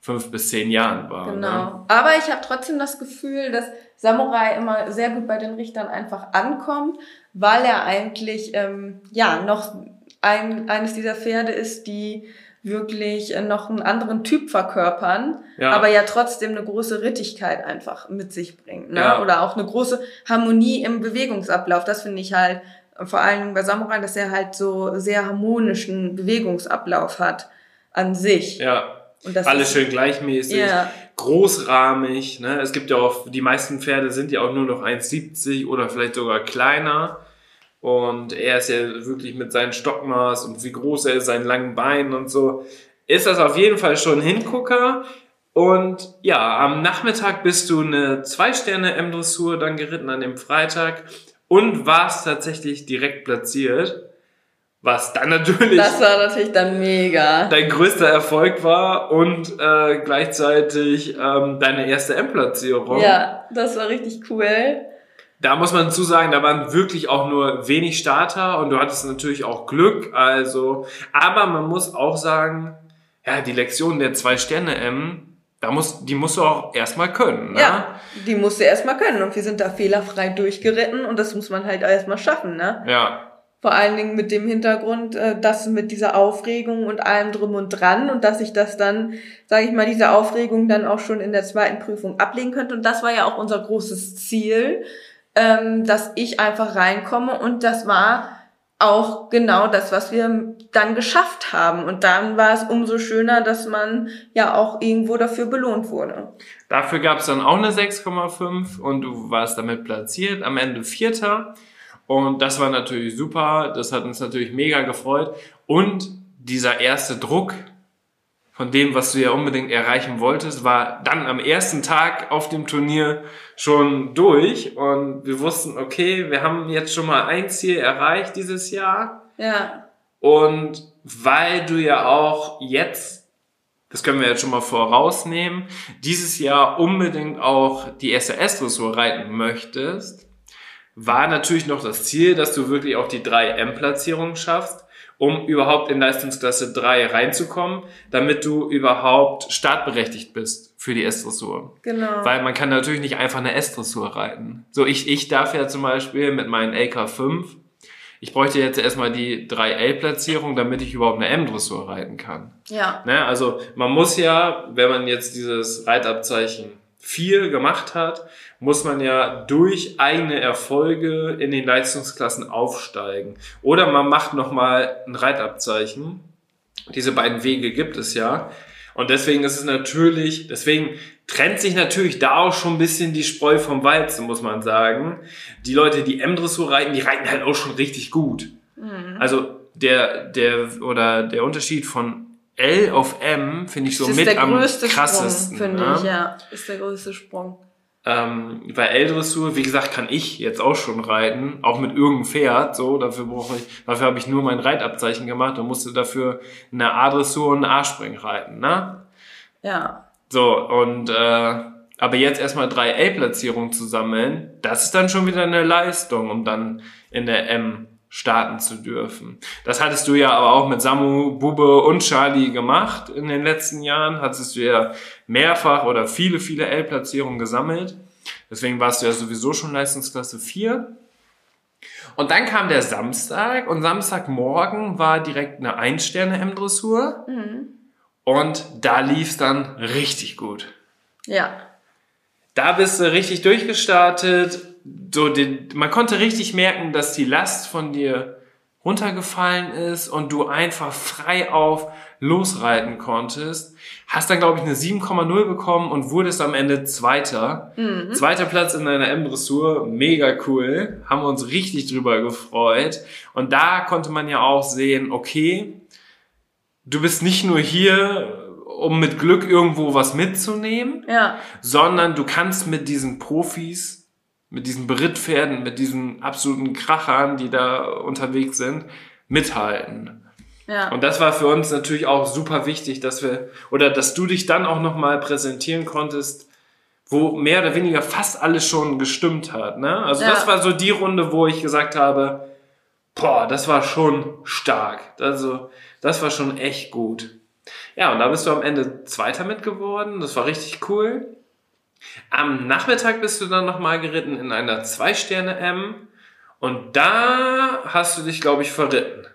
fünf bis zehn Jahren war. Ne? Genau. Aber ich habe trotzdem das Gefühl, dass Samurai immer sehr gut bei den Richtern einfach ankommt, weil er eigentlich ähm, ja noch ein, eines dieser Pferde ist, die wirklich äh, noch einen anderen Typ verkörpern, Ja. aber ja trotzdem eine große Rittigkeit einfach mit sich bringt. Ne? Ja. Oder auch eine große Harmonie im Bewegungsablauf. Das finde ich halt vor allen Dingen bei Samurai, dass er halt so sehr harmonischen Bewegungsablauf hat an sich. Ja, Und das alles schön gleichmäßig, Ja. großrahmig. Ne? Es gibt ja auch, die meisten Pferde sind ja auch nur noch 1,70 oder vielleicht sogar kleiner. Und er ist ja wirklich mit seinem Stockmaß und wie groß er ist, seinen langen Beinen und so, ist das auf jeden Fall schon ein Hingucker. Und ja, am Nachmittag bist du eine Zwei-Sterne M-Dressur dann geritten an dem Freitag und warst tatsächlich direkt platziert. Was dann natürlich Das war natürlich dann mega. dein größter Erfolg war und äh, gleichzeitig ähm, deine erste M-Platzierung. Ja, das war richtig cool. Da muss man zu sagen, da waren wirklich auch nur wenig Starter und du hattest natürlich auch Glück. Also, aber man muss auch sagen, ja, die Lektion der zwei Sterne M, da muss, die musst du auch erstmal können. Ne? Ja, die musst du erstmal können und wir sind da fehlerfrei durchgeritten und das muss man halt erstmal schaffen, ne? Ja. Vor allen Dingen mit dem Hintergrund, äh, dass mit dieser Aufregung und allem drum und dran und dass ich das dann, sage ich mal, diese Aufregung dann auch schon in der zweiten Prüfung ablegen könnte. Und das war ja auch unser großes Ziel, ähm, dass ich einfach reinkomme und das war auch genau das, was wir dann geschafft haben. Und dann war es umso schöner, dass man ja auch irgendwo dafür belohnt wurde. Dafür gab es dann auch eine 6,5 und du warst damit platziert, am Ende Vierter. Und das war natürlich super, das hat uns natürlich mega gefreut. Und dieser erste Druck von dem, was du ja unbedingt erreichen wolltest, war dann am ersten Tag auf dem Turnier schon durch. Und wir wussten, okay, wir haben jetzt schon mal ein Ziel erreicht dieses Jahr. Ja. Und weil du ja auch jetzt, das können wir jetzt schon mal vorausnehmen, dieses Jahr unbedingt auch die SAS-Dressur reiten möchtest, war natürlich noch das Ziel, dass du wirklich auch die 3M-Platzierung schaffst, um überhaupt in Leistungsklasse 3 reinzukommen, damit du überhaupt startberechtigt bist für die S-Dressur. Genau. Weil man kann natürlich nicht einfach eine S-Dressur reiten. So, ich, ich darf ja zum Beispiel mit meinen LK5, ich bräuchte jetzt erstmal die 3L-Platzierung, damit ich überhaupt eine M-Dressur reiten kann. Ja. Ne? Also man muss ja, wenn man jetzt dieses Reitabzeichen 4 gemacht hat, muss man ja durch eigene Erfolge in den Leistungsklassen aufsteigen. Oder man macht nochmal ein Reitabzeichen. Diese beiden Wege gibt es ja. Und deswegen ist es natürlich, deswegen trennt sich natürlich da auch schon ein bisschen die Spreu vom Weizen, muss man sagen. Die Leute, die M-Dressur reiten, die reiten halt auch schon richtig gut. Also der, der, oder der Unterschied von L auf M finde ich so Das ist mit der am größte krassesten. Sprung, finde ne? ich, ja. Ist der größte Sprung. Ähm, bei L-Dressur, wie gesagt, kann ich jetzt auch schon reiten, auch mit irgendeinem Pferd, so, dafür brauche ich, dafür habe ich nur mein Reitabzeichen gemacht und musste dafür eine A-Dressur und ein A-Spring reiten, ne? Ja. So, und, äh, aber jetzt erstmal drei L-Platzierungen zu sammeln, das ist dann schon wieder eine Leistung, um dann in der M starten zu dürfen. Das hattest du ja aber auch mit Samu, Bube und Charlie gemacht in den letzten Jahren. Hattest du ja mehrfach oder viele, viele L-Platzierungen gesammelt. Deswegen warst du ja sowieso schon Leistungsklasse 4. Und dann kam der Samstag und Samstagmorgen war direkt eine Ein-Sterne-M-Dressur. Und da lief's dann richtig gut. Ja. Da bist du richtig durchgestartet. So den, man konnte richtig merken, dass die Last von dir runtergefallen ist und du einfach frei auf losreiten konntest. Hast dann, glaube ich, eine 7,0 bekommen und wurdest am Ende Zweiter. Zweiter Platz in deiner M-Dressur. Mega cool. Haben wir uns richtig drüber gefreut. Und da konnte man ja auch sehen, okay, du bist nicht nur hier, um mit Glück irgendwo was mitzunehmen, Ja. sondern du kannst mit diesen Profis, mit diesen Berittpferden, mit diesen absoluten Krachern, die da unterwegs sind, mithalten. Ja. Und das war für uns natürlich auch super wichtig, dass wir, oder dass du dich dann auch nochmal präsentieren konntest, wo mehr oder weniger fast alles schon gestimmt hat. Ne? Also Ja. das war so die Runde, wo ich gesagt habe, boah, das war schon stark. Also das war schon echt gut. Ja, und da bist du am Ende Zweiter mit geworden. Das war richtig cool. Am Nachmittag bist du dann nochmal geritten in einer Zwei-Sterne-M. Und da hast du dich, glaube ich, verritten.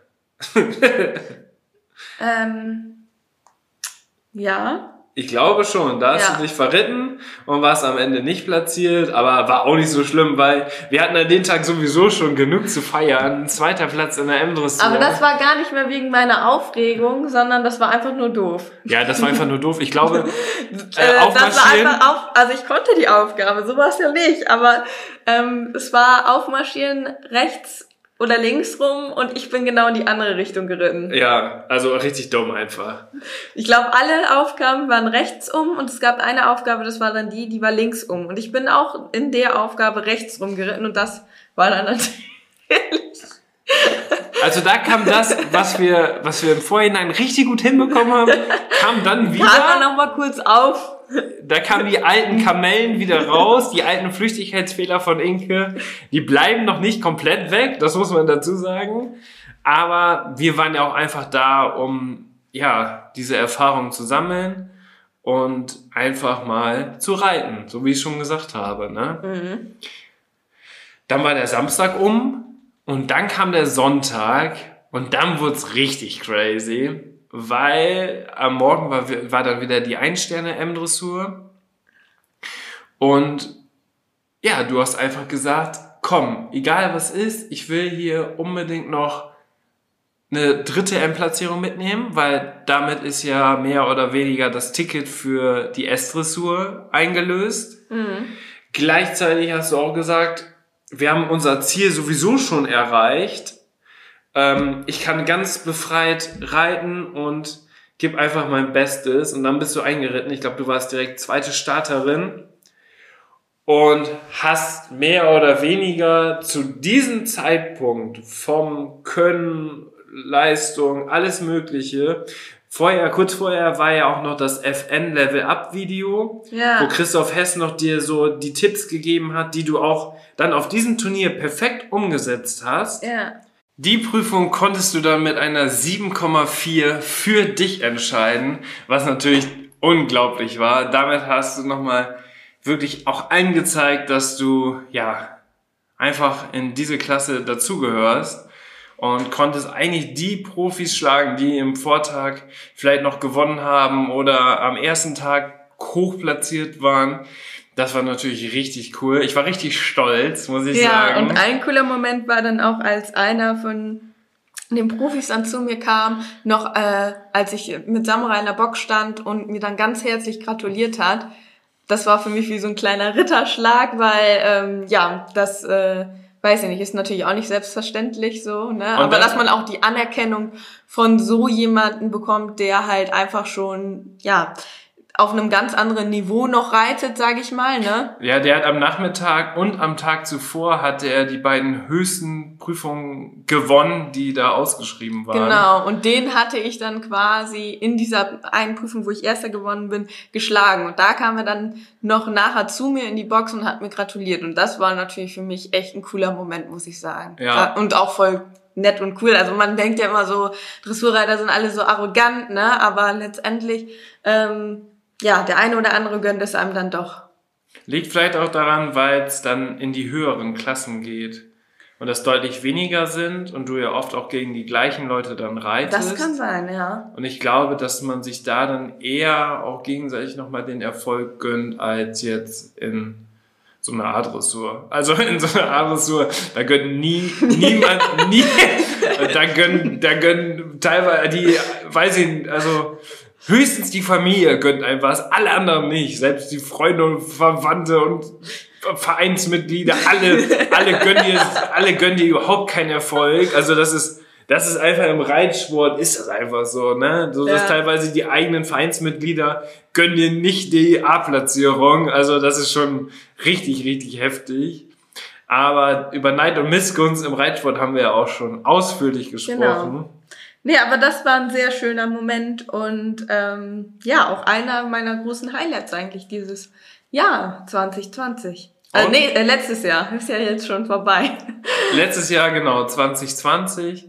Ähm, ja. Ich glaube schon, da hast Ja. du dich verritten und warst am Ende nicht platziert, aber war auch nicht so schlimm, weil wir hatten an den Tag sowieso schon genug zu feiern. Ein zweiter Platz in der M-Dressur. Aber das war gar nicht mehr wegen meiner Aufregung, sondern das war einfach nur doof. ja, das war einfach nur doof. Ich glaube, Äh, äh, das war aufmarschieren. einfach auf, also ich konnte die Aufgabe, so war es ja nicht, aber ähm, es war aufmarschieren rechts oder links rum und ich bin genau in die andere Richtung geritten. Ja, also richtig dumm einfach. Ich glaube, alle Aufgaben waren rechts um und es gab eine Aufgabe, das war dann die, die war links um. Und ich bin auch in der Aufgabe rechts rum geritten und das war dann natürlich. Also da kam das, was wir, was wir im Vorhinein richtig gut hinbekommen haben, kam dann wieder. Wir nochmal kurz auf. Da kamen die alten Kamellen wieder raus, die alten Flüchtigkeitsfehler von Inke. Die bleiben noch nicht komplett weg, das muss man dazu sagen. Aber wir waren ja auch einfach da, um ja diese Erfahrung zu sammeln und einfach mal zu reiten, so wie ich schon gesagt habe. Ne? Mhm. Dann war der Samstag um und dann kam der Sonntag und dann wurde es richtig crazy, weil am Morgen war, war dann wieder die Ein-Sterne-M-Dressur und ja, du hast einfach gesagt, komm, egal was ist, ich will hier unbedingt noch eine dritte M-Platzierung mitnehmen, weil damit ist ja mehr oder weniger das Ticket für die S-Dressur eingelöst. Mhm. Gleichzeitig hast du auch gesagt, wir haben unser Ziel sowieso schon erreicht. Ähm, ich kann ganz befreit reiten und gib einfach mein Bestes. Und dann bist du eingeritten. Ich glaube, du warst direkt zweite Starterin und hast mehr oder weniger zu diesem Zeitpunkt vom Können, Leistung, alles Mögliche. Vorher, kurz vorher war ja auch noch das FN Level Up Video, Ja. wo Christoph Hess noch dir so die Tipps gegeben hat, die du auch dann auf diesem Turnier perfekt umgesetzt hast. Ja. Die Prüfung konntest du dann mit einer 7,4 für dich entscheiden, was natürlich unglaublich war. Damit hast du nochmal wirklich auch angezeigt, dass du, ja, einfach in diese Klasse dazugehörst und konntest eigentlich die Profis schlagen, die im Vortag vielleicht noch gewonnen haben oder am ersten Tag hoch platziert waren. Das war natürlich richtig cool. Ich war richtig stolz, muss ich Ja, sagen. und ein cooler Moment war dann auch, als einer von den Profis dann zu mir kam, noch äh, als ich mit Samurai in der Box stand und mir dann ganz herzlich gratuliert hat. Das war für mich wie so ein kleiner Ritterschlag, weil ähm, ja, das äh, weiß ich nicht, ist natürlich auch nicht selbstverständlich so, ne? Aber dann- dass man auch die Anerkennung von so jemanden bekommt, der halt einfach schon ja auf einem ganz anderen Niveau noch reitet, sage ich mal, ne? Ja, der hat am Nachmittag und am Tag zuvor hatte er die beiden höchsten Prüfungen gewonnen, die da ausgeschrieben waren. Genau, und den hatte ich dann quasi in dieser einen Prüfung, wo ich Erster gewonnen bin, geschlagen. Und da kam er dann noch nachher zu mir in die Box und hat mir gratuliert. Und das war natürlich für mich echt ein cooler Moment, muss ich sagen. Ja. Und auch voll nett und cool. Also man denkt ja immer so, Dressurreiter sind alle so arrogant, ne? Aber letztendlich, ähm, ja, der eine oder andere gönnt es einem dann doch. Liegt vielleicht auch daran, weil es dann in die höheren Klassen geht und das deutlich weniger sind und du ja oft auch gegen die gleichen Leute dann reitest. Das kann sein, ja. Und ich glaube, dass man sich da dann eher auch gegenseitig nochmal den Erfolg gönnt, als jetzt in so einer A-Dressur. Also in so einer A-Dressur, da gönnt nie, niemand, nie, da gönnen, da gönnen teilweise die, weiß ich nicht, also höchstens die Familie gönnt einem was, alle anderen nicht. Selbst die Freunde und Verwandte und Vereinsmitglieder, alle, alle gönnen dir, alle gönnen dir überhaupt keinen Erfolg. Also das ist, das ist einfach im Reitsport ist das einfach so, ne? So dass Ja. teilweise die eigenen Vereinsmitglieder gönnen dir nicht die A-Platzierung. Also das ist schon richtig, richtig heftig. Aber über Neid und Missgunst im Reitsport haben wir ja auch schon ausführlich gesprochen. Genau. Nee, aber das war ein sehr schöner Moment und ähm, ja, auch einer meiner großen Highlights eigentlich dieses Jahr 2020. Äh, nee, äh, letztes Jahr. Ist ja jetzt schon vorbei. Letztes Jahr, genau, 2020.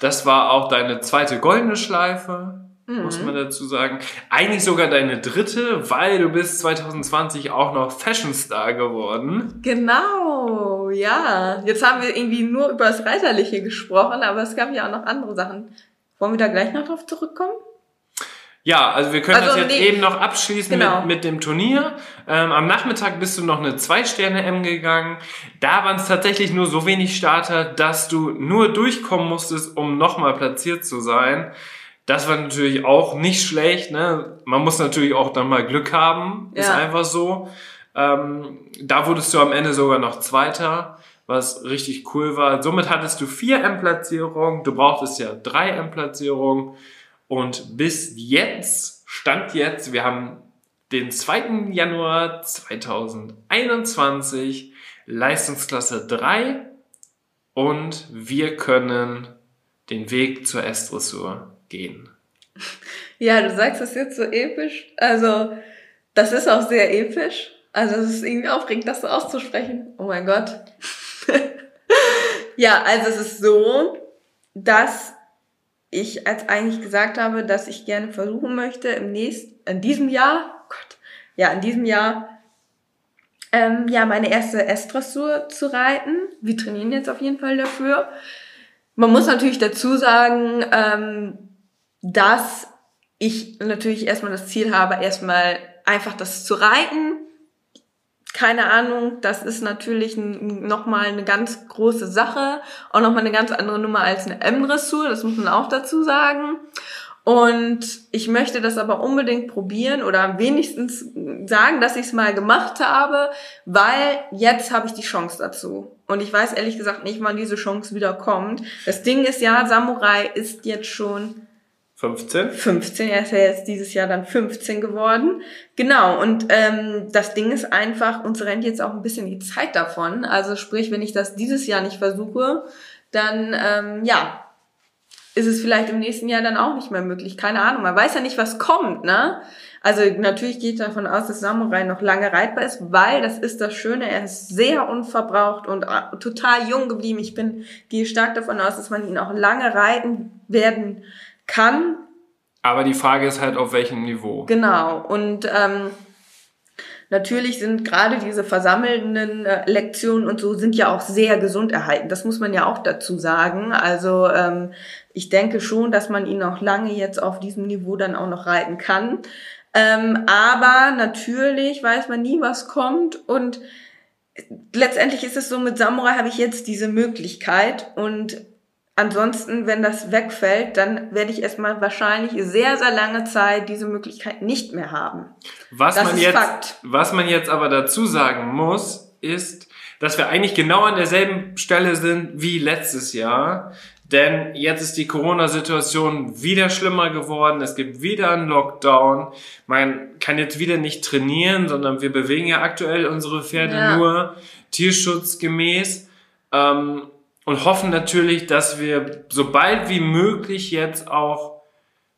Das war auch deine zweite goldene Schleife, muss man dazu sagen. Eigentlich sogar deine dritte, weil du bist 2020 auch noch Fashion Star geworden. Genau, ja. Jetzt haben wir irgendwie nur über das Reiterliche gesprochen, aber es gab ja auch noch andere Sachen. Wollen wir da gleich noch drauf zurückkommen? Ja, also wir können Also, das jetzt nee. eben noch abschließen Genau. mit, mit dem Turnier. Ähm, am Nachmittag bist du noch eine Zwei-Sterne-M gegangen. Da waren es tatsächlich nur so wenig Starter, dass du nur durchkommen musstest, um nochmal platziert zu sein. Das war natürlich auch nicht schlecht. Ne? Man muss natürlich auch dann mal Glück haben. Ist Ja. einfach so. Ähm, da wurdest du am Ende sogar noch Zweiter, was richtig cool war. Somit hattest du vier M-Platzierungen. Du brauchtest ja drei M-Platzierungen. Und bis jetzt, Stand jetzt, wir haben den 2. Januar 2021, Leistungsklasse 3 und wir können den Weg zur S-Dressur gehen. Ja, du sagst das jetzt so episch. Also, das ist auch sehr episch. Also, es ist irgendwie aufregend, das so auszusprechen. Oh mein Gott. ja, also es ist so, dass ich als eigentlich gesagt habe, dass ich gerne versuchen möchte, im nächsten, in diesem Jahr, oh Gott, ja, in diesem Jahr, ähm, ja, meine erste S-Dressur zu reiten. Wir trainieren jetzt auf jeden Fall dafür. Man muss natürlich dazu sagen, ähm, dass ich natürlich erstmal das Ziel habe, erstmal einfach das zu reiten. Keine Ahnung, das ist natürlich nochmal eine ganz große Sache, auch nochmal eine ganz andere Nummer als eine M-Dressur, das muss man auch dazu sagen. Und ich möchte das aber unbedingt probieren oder wenigstens sagen, dass ich es mal gemacht habe, weil jetzt habe ich die Chance dazu. Und ich weiß ehrlich gesagt nicht, wann diese Chance wieder kommt. Das Ding ist ja, Samurai ist jetzt schon 15? 15, er ist ja jetzt dieses Jahr dann 15 geworden. Genau, und ähm, das Ding ist einfach, uns rennt jetzt auch ein bisschen die Zeit davon. Also sprich, wenn ich das dieses Jahr nicht versuche, dann ähm, ja, ist es vielleicht im nächsten Jahr dann auch nicht mehr möglich. Keine Ahnung, man weiß ja nicht, was kommt, ne? Also natürlich geht davon aus, dass Samurai noch lange reitbar ist, weil das ist das Schöne, er ist sehr unverbraucht und äh, total jung geblieben. Ich bin, gehe stark davon aus, dass man ihn auch lange reiten werden kann. Aber die Frage ist halt, auf welchem Niveau. Genau. Und ähm, natürlich sind gerade diese versammelnden äh, Lektionen und so sind ja auch sehr gesund erhalten. Das muss man ja auch dazu sagen. Also ähm, ich denke schon, dass man ihn auch lange jetzt auf diesem Niveau dann auch noch reiten kann. Ähm, aber natürlich weiß man nie, was kommt und letztendlich ist es so, mit Samurai habe ich jetzt diese Möglichkeit und Ansonsten, wenn das wegfällt, dann werde ich erstmal wahrscheinlich sehr, sehr lange Zeit diese Möglichkeit nicht mehr haben. Was das man jetzt, Fakt. was man jetzt aber dazu sagen muss, ist, dass wir eigentlich genau an derselben Stelle sind wie letztes Jahr. Denn jetzt ist die Corona-Situation wieder schlimmer geworden. Es gibt wieder einen Lockdown. Man kann jetzt wieder nicht trainieren, sondern wir bewegen ja aktuell unsere Pferde ja. nur tierschutzgemäß. Ähm, und hoffen natürlich, dass wir so bald wie möglich jetzt auch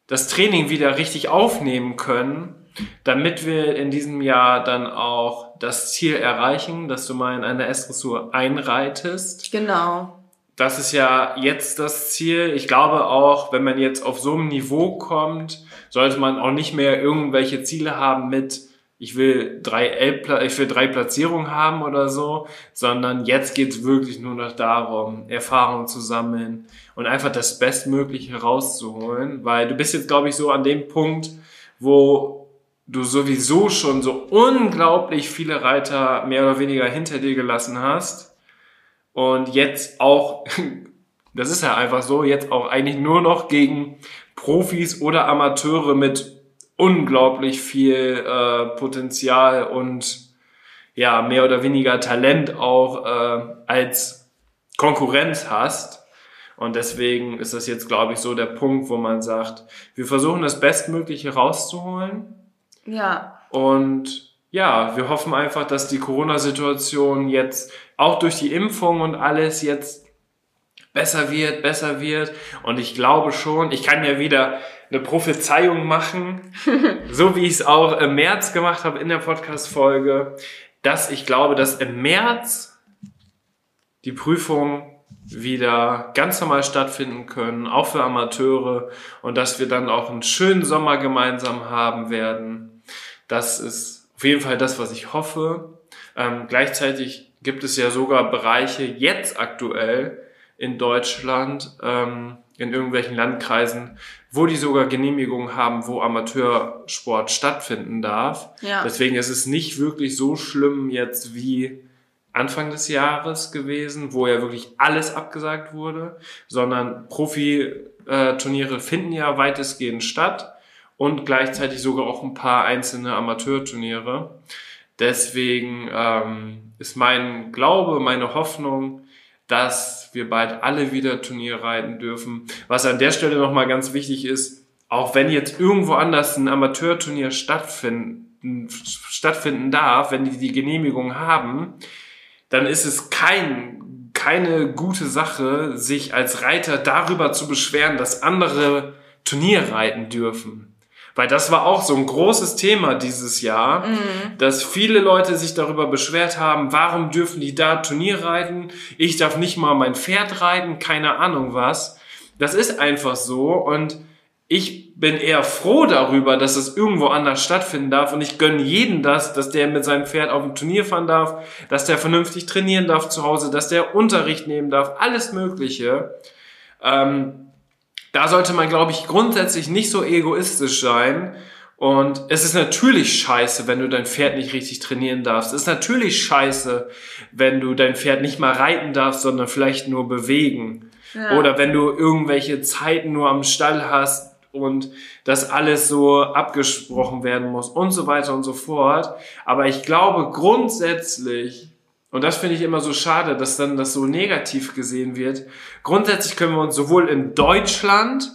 das Training wieder richtig aufnehmen können, damit wir in diesem Jahr dann auch das Ziel erreichen, dass du mal in eine S-Dressur einreitest. Genau. Das ist ja jetzt das Ziel. Ich glaube auch, wenn man jetzt auf so einem Niveau kommt, sollte man auch nicht mehr irgendwelche Ziele haben mit ich will drei L ich will drei Platzierungen haben oder so, sondern jetzt geht's wirklich nur noch darum, Erfahrung zu sammeln und einfach das Bestmögliche rauszuholen, weil du bist jetzt, glaube ich, so an dem Punkt, wo du sowieso schon so unglaublich viele Reiter mehr oder weniger hinter dir gelassen hast und jetzt auch, das ist ja einfach so, jetzt auch eigentlich nur noch gegen Profis oder Amateure mit unglaublich viel äh, Potenzial und ja, mehr oder weniger Talent auch äh, als Konkurrenz hast. Und deswegen ist das jetzt, glaube ich, so der Punkt, wo man sagt, wir versuchen das Bestmögliche rauszuholen. Ja. Und ja, wir hoffen einfach, dass die Corona-Situation jetzt auch durch die Impfung und alles jetzt besser wird, besser wird. Und ich glaube schon, ich kann ja wieder eine Prophezeiung machen, so wie ich es auch im März gemacht habe in der Podcast-Folge, dass ich glaube, dass im März die Prüfungen wieder ganz normal stattfinden können, auch für Amateure und dass wir dann auch einen schönen Sommer gemeinsam haben werden. Das ist auf jeden Fall das, was ich hoffe. Ähm, gleichzeitig gibt es ja sogar Bereiche jetzt aktuell in Deutschland, ähm, in irgendwelchen Landkreisen, wo die sogar Genehmigungen haben, wo Amateursport stattfinden darf. Ja. Deswegen ist es nicht wirklich so schlimm jetzt wie Anfang des Jahres gewesen, wo ja wirklich alles abgesagt wurde, sondern Profi-Turniere finden ja weitestgehend statt und gleichzeitig sogar auch ein paar einzelne Amateurturniere. Deswegen ähm, ist mein Glaube, meine Hoffnung, dass wir bald alle wieder Turnier reiten dürfen. Was an der Stelle nochmal ganz wichtig ist, auch wenn jetzt irgendwo anders ein Amateurturnier stattfinden, stattfinden darf, wenn die die Genehmigung haben, dann ist es kein, keine gute Sache, sich als Reiter darüber zu beschweren, dass andere Turnier reiten dürfen. Weil das war auch so ein großes Thema dieses Jahr, mhm. dass viele Leute sich darüber beschwert haben, warum dürfen die da Turnier reiten? Ich darf nicht mal mein Pferd reiten, keine Ahnung was. Das ist einfach so und ich bin eher froh darüber, dass es irgendwo anders stattfinden darf und ich gönne jeden das, dass der mit seinem Pferd auf dem Turnier fahren darf, dass der vernünftig trainieren darf zu Hause, dass der Unterricht nehmen darf, alles Mögliche. Ähm, da sollte man, glaube ich, grundsätzlich nicht so egoistisch sein. Und es ist natürlich scheiße, wenn du dein Pferd nicht richtig trainieren darfst. Es ist natürlich scheiße, wenn du dein Pferd nicht mal reiten darfst, sondern vielleicht nur bewegen. Ja. Oder wenn du irgendwelche Zeiten nur am Stall hast und das alles so abgesprochen werden muss und so weiter und so fort. Aber ich glaube grundsätzlich, und das finde ich immer so schade, dass dann das so negativ gesehen wird. Grundsätzlich können wir uns sowohl in Deutschland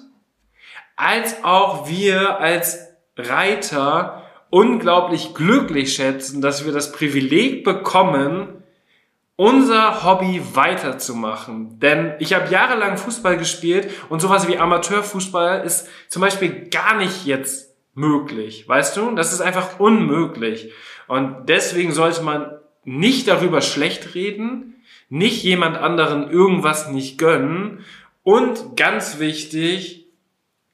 als auch wir als Reiter unglaublich glücklich schätzen, dass wir das Privileg bekommen, unser Hobby weiterzumachen. Denn ich habe jahrelang Fußball gespielt und sowas wie Amateurfußball ist zum Beispiel gar nicht jetzt möglich. Weißt du? Das ist einfach unmöglich. Und deswegen sollte man nicht darüber schlecht reden, nicht jemand anderen irgendwas nicht gönnen und ganz wichtig,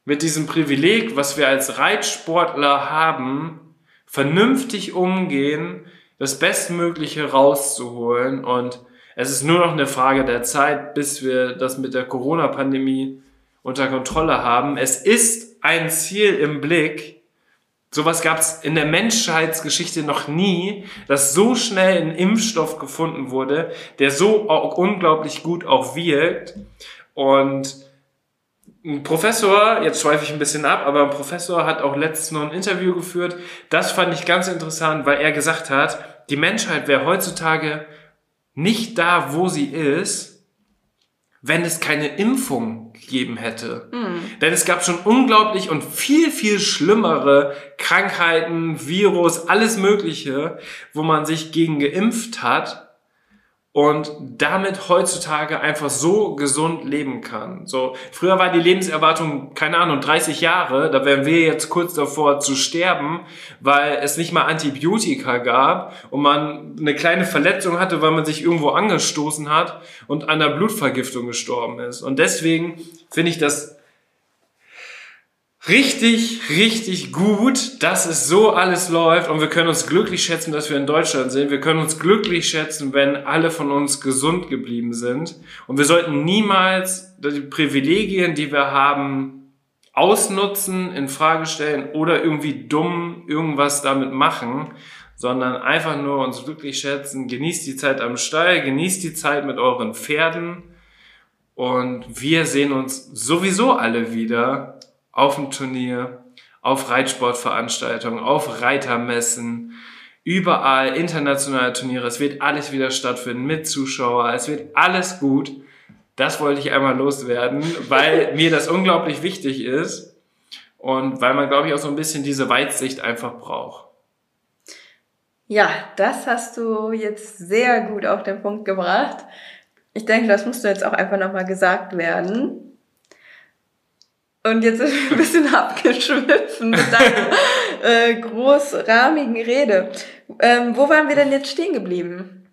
mit diesem Privileg, was wir als Reitsportler haben, vernünftig umgehen, das Bestmögliche rauszuholen und es ist nur noch eine Frage der Zeit, bis wir das mit der Corona-Pandemie unter Kontrolle haben. Es ist ein Ziel im Blick, Sowas gab es in der Menschheitsgeschichte noch nie, dass so schnell ein Impfstoff gefunden wurde, der so unglaublich gut auch wirkt. Und ein Professor, jetzt schweife ich ein bisschen ab, aber ein Professor hat auch letztens noch ein Interview geführt. Das fand ich ganz interessant, weil er gesagt hat, die Menschheit wäre heutzutage nicht da, wo sie ist, wenn es keine Impfung gegeben hätte. Mhm. Denn es gab schon unglaublich und viel, viel schlimmere Krankheiten, Virus, alles Mögliche, wo man sich gegen geimpft hat und damit heutzutage einfach so gesund leben kann. So, früher war die Lebenserwartung, keine Ahnung, 30 Jahre, da wären wir jetzt kurz davor zu sterben, weil es nicht mal Antibiotika gab und man eine kleine Verletzung hatte, weil man sich irgendwo angestoßen hat und an der Blutvergiftung gestorben ist. Und deswegen finde ich das richtig, richtig gut, dass es so alles läuft und wir können uns glücklich schätzen, dass wir in Deutschland sind. Wir können uns glücklich schätzen, wenn alle von uns gesund geblieben sind. Und wir sollten niemals die Privilegien, die wir haben, ausnutzen, in Frage stellen oder irgendwie dumm irgendwas damit machen, sondern einfach nur uns glücklich schätzen. Genießt die Zeit am Stall, genießt die Zeit mit euren Pferden und wir sehen uns sowieso alle wieder auf dem Turnier, auf Reitsportveranstaltungen, auf Reitermessen, überall internationale Turniere. Es wird alles wieder stattfinden mit Zuschauer. Es wird alles gut. Das wollte ich einmal loswerden, weil mir das unglaublich wichtig ist und weil man, glaube ich, auch so ein bisschen diese Weitsicht einfach braucht. Ja, das hast du jetzt sehr gut auf den Punkt gebracht. Ich denke, das musste jetzt auch einfach nochmal gesagt werden. Und jetzt sind wir ein bisschen abgeschwiffen mit deiner äh, großrahmigen Rede. Ähm, wo waren wir denn jetzt stehen geblieben?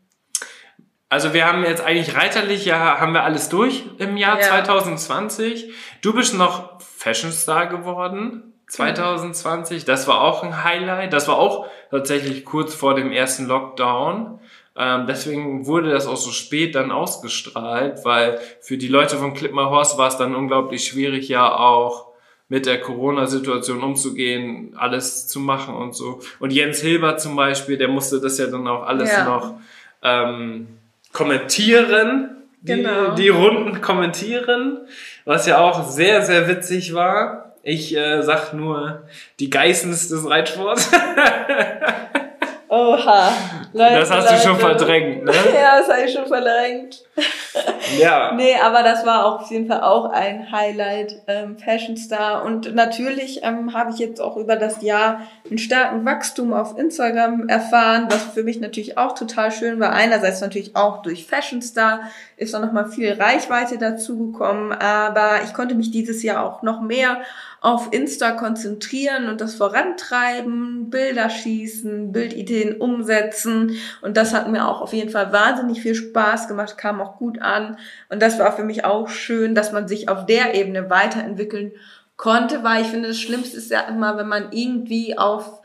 Also wir haben jetzt eigentlich reiterlich, ja, haben wir alles durch im Jahr ja. 2020. Du bist noch Fashion Star geworden 2020. Das war auch ein Highlight. Das war auch tatsächlich kurz vor dem ersten Lockdown. Ähm, deswegen wurde das auch so spät dann ausgestrahlt, weil für die Leute von Klippmer Horst war es dann unglaublich schwierig, ja auch mit der Corona-Situation umzugehen, alles zu machen und so. Und Jens Hilbert zum Beispiel, der musste das ja dann auch alles ja. noch ähm, kommentieren, die, genau. die Runden kommentieren, was ja auch sehr, sehr witzig war. Ich äh, sag nur die Geissens des Reitsports. Oha. Leute, das hast Leute. du schon verdrängt, ne? ja, das habe ich schon verdrängt. ja. Nee, aber das war auf jeden Fall auch ein Highlight, ähm, Fashion Star. Und natürlich ähm, habe ich jetzt auch über das Jahr einen starken Wachstum auf Instagram erfahren, was für mich natürlich auch total schön war. Einerseits natürlich auch durch Fashion Star ist auch nochmal viel Reichweite dazugekommen, aber ich konnte mich dieses Jahr auch noch mehr auf Insta konzentrieren und das vorantreiben, Bilder schießen, Bildideen umsetzen. Und das hat mir auch auf jeden Fall wahnsinnig viel Spaß gemacht, kam auch gut an. Und das war für mich auch schön, dass man sich auf der Ebene weiterentwickeln konnte, weil ich finde, das Schlimmste ist ja immer, wenn man irgendwie auf,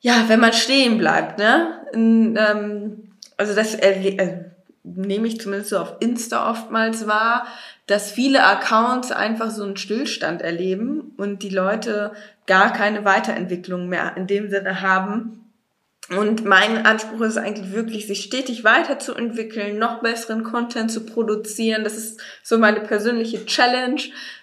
ja, wenn man stehen bleibt, ne? Und, ähm, also das äh, nehme ich zumindest so auf Insta oftmals wahr, dass viele Accounts einfach so einen Stillstand erleben und die Leute gar keine Weiterentwicklung mehr in dem Sinne haben. Und mein Anspruch ist eigentlich wirklich, sich stetig weiterzuentwickeln, noch besseren Content zu produzieren. Das ist so meine persönliche Challenge,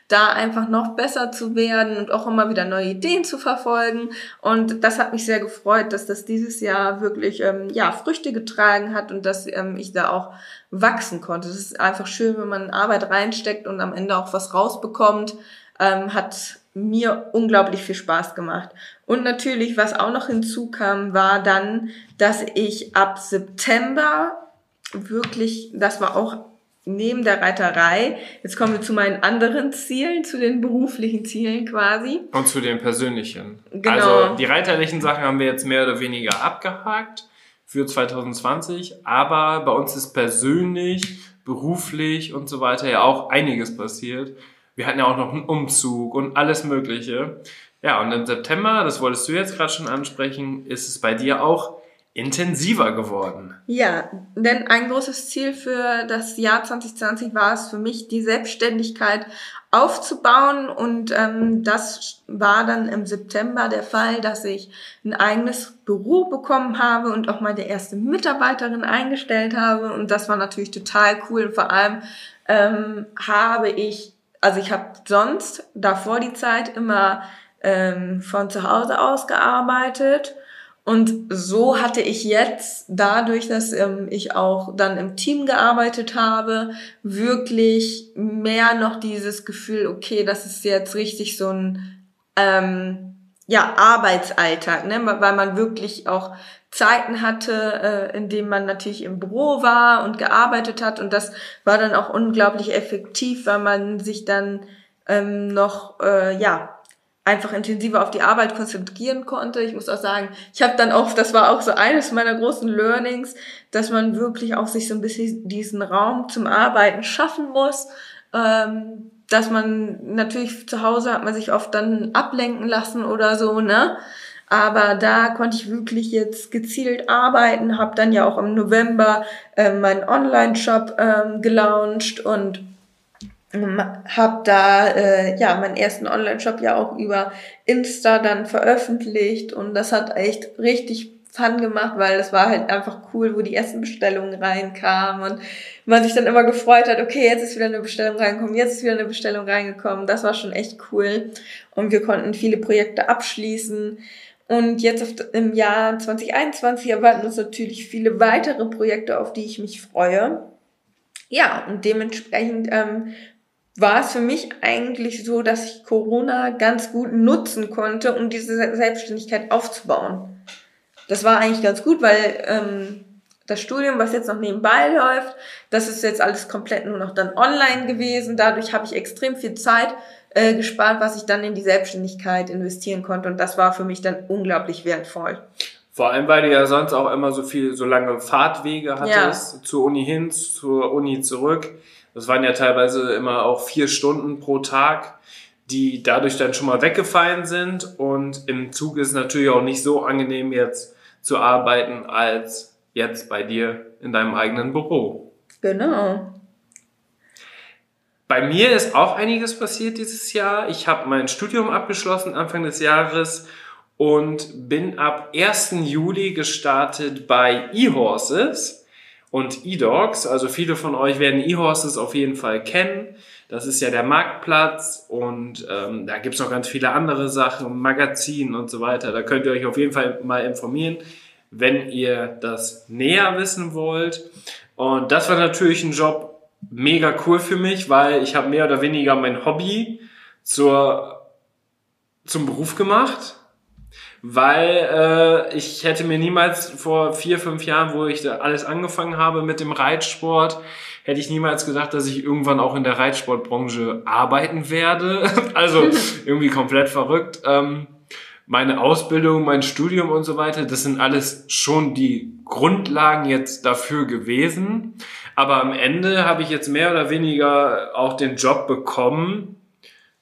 da einfach noch besser zu werden und auch immer wieder neue Ideen zu verfolgen. Und das hat mich sehr gefreut, dass das dieses Jahr wirklich ähm, ja Früchte getragen hat und dass ähm, ich da auch wachsen konnte. Es ist einfach schön, wenn man Arbeit reinsteckt und am Ende auch was rausbekommt. Ähm, hat mir unglaublich viel Spaß gemacht. Und natürlich, was auch noch hinzukam, war dann, dass ich ab September wirklich, das war auch neben der Reiterei, jetzt kommen wir zu meinen anderen Zielen, zu den beruflichen Zielen quasi. Und zu den persönlichen. Genau. Also die reiterlichen Sachen haben wir jetzt mehr oder weniger abgehakt für 2020, aber bei uns ist persönlich, beruflich und so weiter ja auch einiges passiert. Wir hatten ja auch noch einen Umzug und alles Mögliche. Ja, und im September, das wolltest du jetzt gerade schon ansprechen, ist es bei dir auch intensiver geworden. Ja, denn ein großes Ziel für das Jahr 2020 war es für mich, die Selbstständigkeit aufzubauen und ähm, das war dann im September der Fall, dass ich ein eigenes Büro bekommen habe und auch meine erste Mitarbeiterin eingestellt habe und das war natürlich total cool. Vor allem ähm, habe ich, also ich habe sonst davor die Zeit immer ähm, von zu Hause aus gearbeitet und so hatte ich jetzt, dadurch, dass ähm, ich auch dann im Team gearbeitet habe, wirklich mehr noch dieses Gefühl, okay, das ist jetzt richtig so ein ähm, ja, Arbeitsalltag, ne? weil man wirklich auch Zeiten hatte, äh, in denen man natürlich im Büro war und gearbeitet hat. Und das war dann auch unglaublich effektiv, weil man sich dann ähm, noch äh, ja einfach intensiver auf die Arbeit konzentrieren konnte. Ich muss auch sagen, ich habe dann auch, das war auch so eines meiner großen Learnings, dass man wirklich auch sich so ein bisschen diesen Raum zum Arbeiten schaffen muss. Ähm, dass man natürlich zu Hause hat man sich oft dann ablenken lassen oder so, ne? Aber da konnte ich wirklich jetzt gezielt arbeiten, habe dann ja auch im November äh, meinen Online-Shop ähm, gelauncht und habe da äh, ja meinen ersten Online-Shop ja auch über Insta dann veröffentlicht und das hat echt richtig Fun gemacht, weil das war halt einfach cool, wo die ersten Bestellungen reinkamen und man sich dann immer gefreut hat, okay, jetzt ist wieder eine Bestellung reingekommen, jetzt ist wieder eine Bestellung reingekommen. Das war schon echt cool und wir konnten viele Projekte abschließen. Und jetzt im Jahr 2021 erwarten uns natürlich viele weitere Projekte, auf die ich mich freue. Ja, und dementsprechend ähm, war es für mich eigentlich so, dass ich Corona ganz gut nutzen konnte, um diese Selbstständigkeit aufzubauen. Das war eigentlich ganz gut, weil ähm, das Studium, was jetzt noch nebenbei läuft, das ist jetzt alles komplett nur noch dann online gewesen. Dadurch habe ich extrem viel Zeit äh, gespart, was ich dann in die Selbstständigkeit investieren konnte. Und das war für mich dann unglaublich wertvoll. Vor allem, weil du ja sonst auch immer so viel, so lange Fahrtwege hattest, ja. zur Uni hin, zur Uni zurück. Das waren ja teilweise immer auch vier Stunden pro Tag, die dadurch dann schon mal weggefallen sind. Und im Zug ist es natürlich auch nicht so angenehm jetzt zu arbeiten als jetzt bei dir in deinem eigenen Büro. Genau. Bei mir ist auch einiges passiert dieses Jahr. Ich habe mein Studium abgeschlossen Anfang des Jahres und bin ab 1. Juli gestartet bei eHorses und eDogs. Also viele von euch werden eHorses auf jeden Fall kennen. Das ist ja der Marktplatz und ähm, da gibt's noch ganz viele andere Sachen, Magazinen und so weiter. Da könnt ihr euch auf jeden Fall mal informieren, wenn ihr das näher wissen wollt. Und das war natürlich ein Job mega cool für mich, weil ich habe mehr oder weniger mein Hobby zur, zum Beruf gemacht weil äh, ich hätte mir niemals vor vier, fünf Jahren, wo ich da alles angefangen habe mit dem Reitsport, hätte ich niemals gedacht, dass ich irgendwann auch in der Reitsportbranche arbeiten werde. also irgendwie komplett verrückt. Ähm, meine Ausbildung, mein Studium und so weiter, das sind alles schon die Grundlagen jetzt dafür gewesen. Aber am Ende habe ich jetzt mehr oder weniger auch den Job bekommen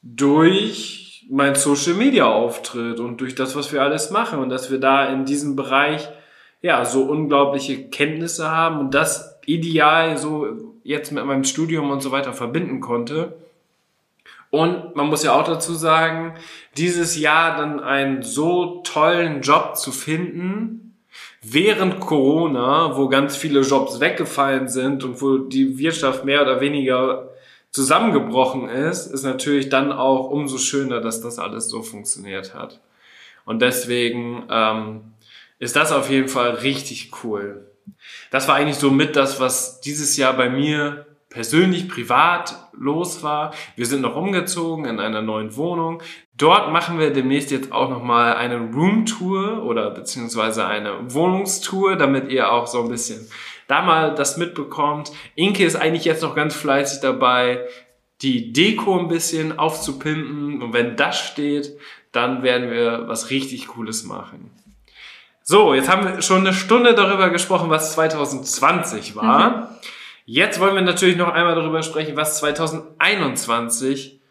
durch mein Social Media Auftritt und durch das, was wir alles machen und dass wir da in diesem Bereich ja so unglaubliche Kenntnisse haben und das ideal so jetzt mit meinem Studium und so weiter verbinden konnte. Und man muss ja auch dazu sagen, dieses Jahr dann einen so tollen Job zu finden, während Corona, wo ganz viele Jobs weggefallen sind und wo die Wirtschaft mehr oder weniger zusammengebrochen ist, ist natürlich dann auch umso schöner, dass das alles so funktioniert hat. Und deswegen ähm, ist das auf jeden Fall richtig cool. Das war eigentlich so mit das, was dieses Jahr bei mir persönlich, privat los war. Wir sind noch umgezogen in einer neuen Wohnung. Dort machen wir demnächst jetzt auch nochmal eine Roomtour oder beziehungsweise eine Wohnungstour, damit ihr auch so ein bisschen da mal das mitbekommt. Inke ist eigentlich jetzt noch ganz fleißig dabei, die Deko ein bisschen aufzupimpen. Und wenn das steht, dann werden wir was richtig Cooles machen. So, jetzt haben wir schon eine Stunde darüber gesprochen, was 2020 war. Mhm. Jetzt wollen wir natürlich noch einmal darüber sprechen, was 2021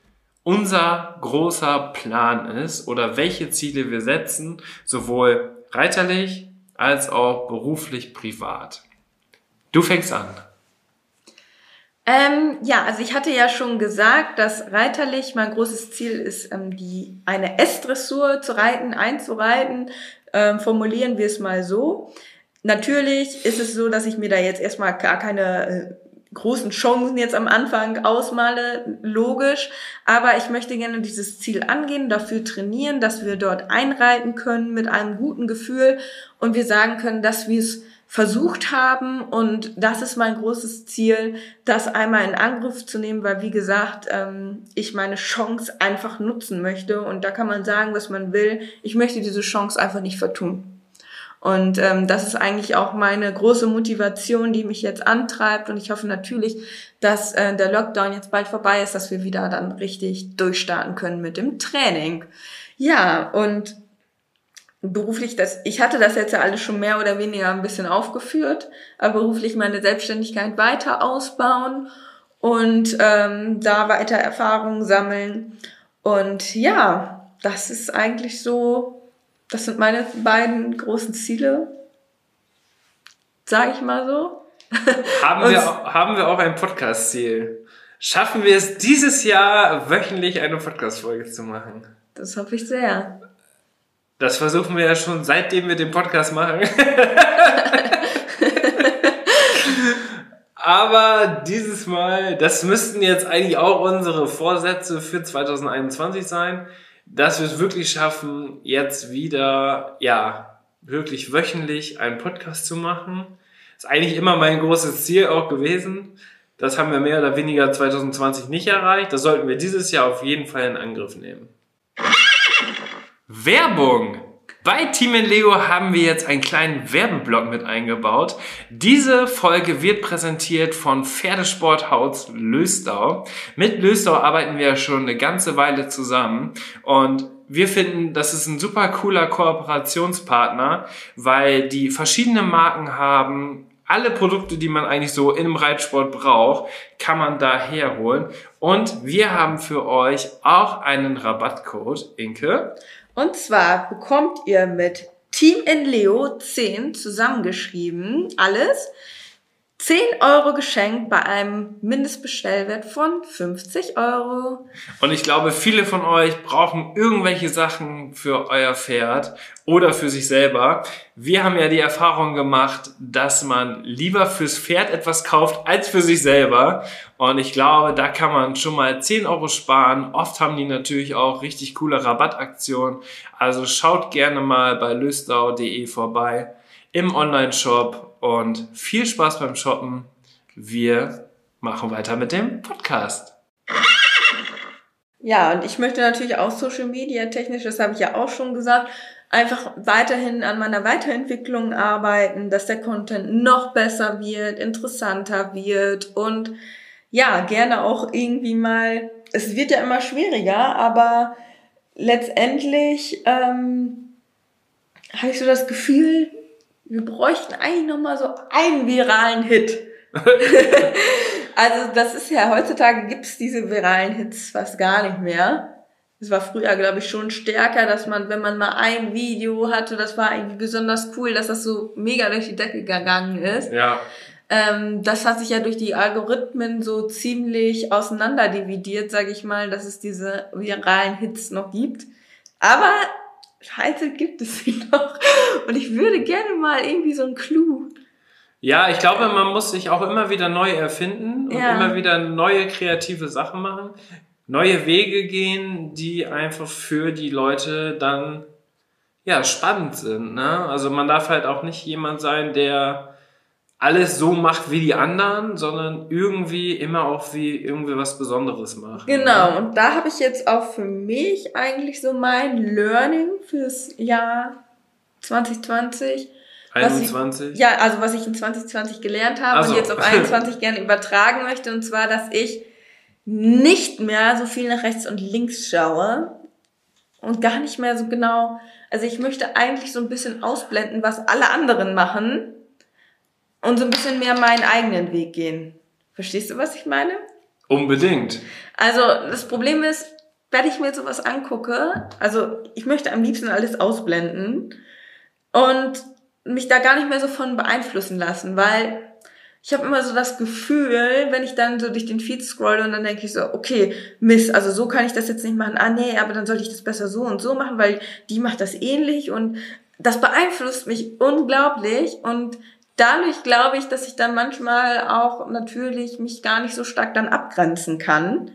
unser großer Plan ist oder welche Ziele wir setzen, sowohl reiterlich als auch beruflich privat. Du fängst an. Ähm, ja, also ich hatte ja schon gesagt, dass reiterlich mein großes Ziel ist, ähm, die eine S-Dressur zu reiten, einzureiten. Ähm, formulieren wir es mal so. Natürlich ist es so, dass ich mir da jetzt erstmal gar keine äh, großen Chancen jetzt am Anfang ausmale, logisch. Aber ich möchte gerne dieses Ziel angehen, dafür trainieren, dass wir dort einreiten können mit einem guten Gefühl und wir sagen können, dass wir es versucht haben. Und das ist mein großes Ziel, das einmal in Angriff zu nehmen, weil wie gesagt, ähm, ich meine Chance einfach nutzen möchte. Und da kann man sagen, was man will. Ich möchte diese Chance einfach nicht vertun. Und ähm, das ist eigentlich auch meine große Motivation, die mich jetzt antreibt. Und ich hoffe natürlich, dass äh, der Lockdown jetzt bald vorbei ist, dass wir wieder dann richtig durchstarten können mit dem Training. Ja, und beruflich das, ich hatte das jetzt ja alles schon mehr oder weniger ein bisschen aufgeführt, aber beruflich meine Selbstständigkeit weiter ausbauen und ähm, da weiter Erfahrungen sammeln. Und ja, das ist eigentlich so, das sind meine beiden großen Ziele, sage ich mal so. Haben, wir, haben wir auch ein Podcast-Ziel? Schaffen wir es dieses Jahr wöchentlich eine Podcast-Folge zu machen? Das hoffe ich sehr. Das versuchen wir ja schon seitdem wir den Podcast machen. Aber dieses Mal, das müssten jetzt eigentlich auch unsere Vorsätze für 2021 sein, dass wir es wirklich schaffen, jetzt wieder, ja, wirklich wöchentlich einen Podcast zu machen. ist eigentlich immer mein großes Ziel auch gewesen. Das haben wir mehr oder weniger 2020 nicht erreicht. Das sollten wir dieses Jahr auf jeden Fall in Angriff nehmen. Werbung! Bei Team in Lego haben wir jetzt einen kleinen Werbeblock mit eingebaut. Diese Folge wird präsentiert von Pferdesporthaus Löstau. Mit Löstau arbeiten wir schon eine ganze Weile zusammen und wir finden, das ist ein super cooler Kooperationspartner, weil die verschiedene Marken haben, alle Produkte, die man eigentlich so im Reitsport braucht, kann man da herholen. Und wir haben für euch auch einen Rabattcode, Inke. Und zwar bekommt ihr mit Team in Leo 10 zusammengeschrieben alles 10 Euro geschenkt bei einem Mindestbestellwert von 50 Euro. Und ich glaube, viele von euch brauchen irgendwelche Sachen für euer Pferd oder für sich selber. Wir haben ja die Erfahrung gemacht, dass man lieber fürs Pferd etwas kauft als für sich selber. Und ich glaube, da kann man schon mal 10 Euro sparen. Oft haben die natürlich auch richtig coole Rabattaktionen. Also schaut gerne mal bei löstau.de vorbei im Online-Shop und viel Spaß beim Shoppen wir machen weiter mit dem Podcast. Ja, und ich möchte natürlich auch Social Media technisch, das habe ich ja auch schon gesagt, einfach weiterhin an meiner Weiterentwicklung arbeiten, dass der Content noch besser wird, interessanter wird und ja, gerne auch irgendwie mal, es wird ja immer schwieriger, aber letztendlich ähm, habe ich so das Gefühl, wir bräuchten eigentlich nochmal so einen viralen Hit. also das ist ja, heutzutage gibt's diese viralen Hits fast gar nicht mehr. Es war früher, glaube ich, schon stärker, dass man, wenn man mal ein Video hatte, das war irgendwie besonders cool, dass das so mega durch die Decke gegangen ist. Ja. Ähm, das hat sich ja durch die Algorithmen so ziemlich auseinander dividiert, sage ich mal, dass es diese viralen Hits noch gibt. Aber vereinzelt gibt es sie noch. Und ich würde gerne mal irgendwie so einen Clou. Ja, ich glaube, man muss sich auch immer wieder neu erfinden und Ja. immer wieder neue kreative Sachen machen, neue Wege gehen, die einfach für die Leute dann ja spannend sind. Ne? Also man darf halt auch nicht jemand sein, der alles so macht wie die anderen, sondern irgendwie immer auch wie irgendwie was Besonderes macht. Genau, und da habe ich jetzt auch für mich eigentlich so mein Learning fürs Jahr 2020. Was ich- 21. Ja, also was ich in 2020 gelernt habe Ach so. und jetzt auf 21 gerne übertragen möchte, und zwar, dass ich nicht mehr so viel nach rechts und links schaue und gar nicht mehr so genau, also ich möchte eigentlich so ein bisschen ausblenden, was alle anderen machen und so ein bisschen mehr meinen eigenen Weg gehen. Verstehst du, was ich meine? Unbedingt. Also das Problem ist, wenn ich mir sowas angucke, also ich möchte am liebsten alles ausblenden und mich da gar nicht mehr so von beeinflussen lassen, weil ich habe immer so das Gefühl, wenn ich dann so durch den Feed scrolle und dann denke ich so, okay, Mist, also so kann ich das jetzt nicht machen. Ah nee, aber dann sollte ich das besser so und so machen, weil die macht das ähnlich und das beeinflusst mich unglaublich und dadurch glaube ich, dass ich dann manchmal auch natürlich mich gar nicht so stark dann abgrenzen kann.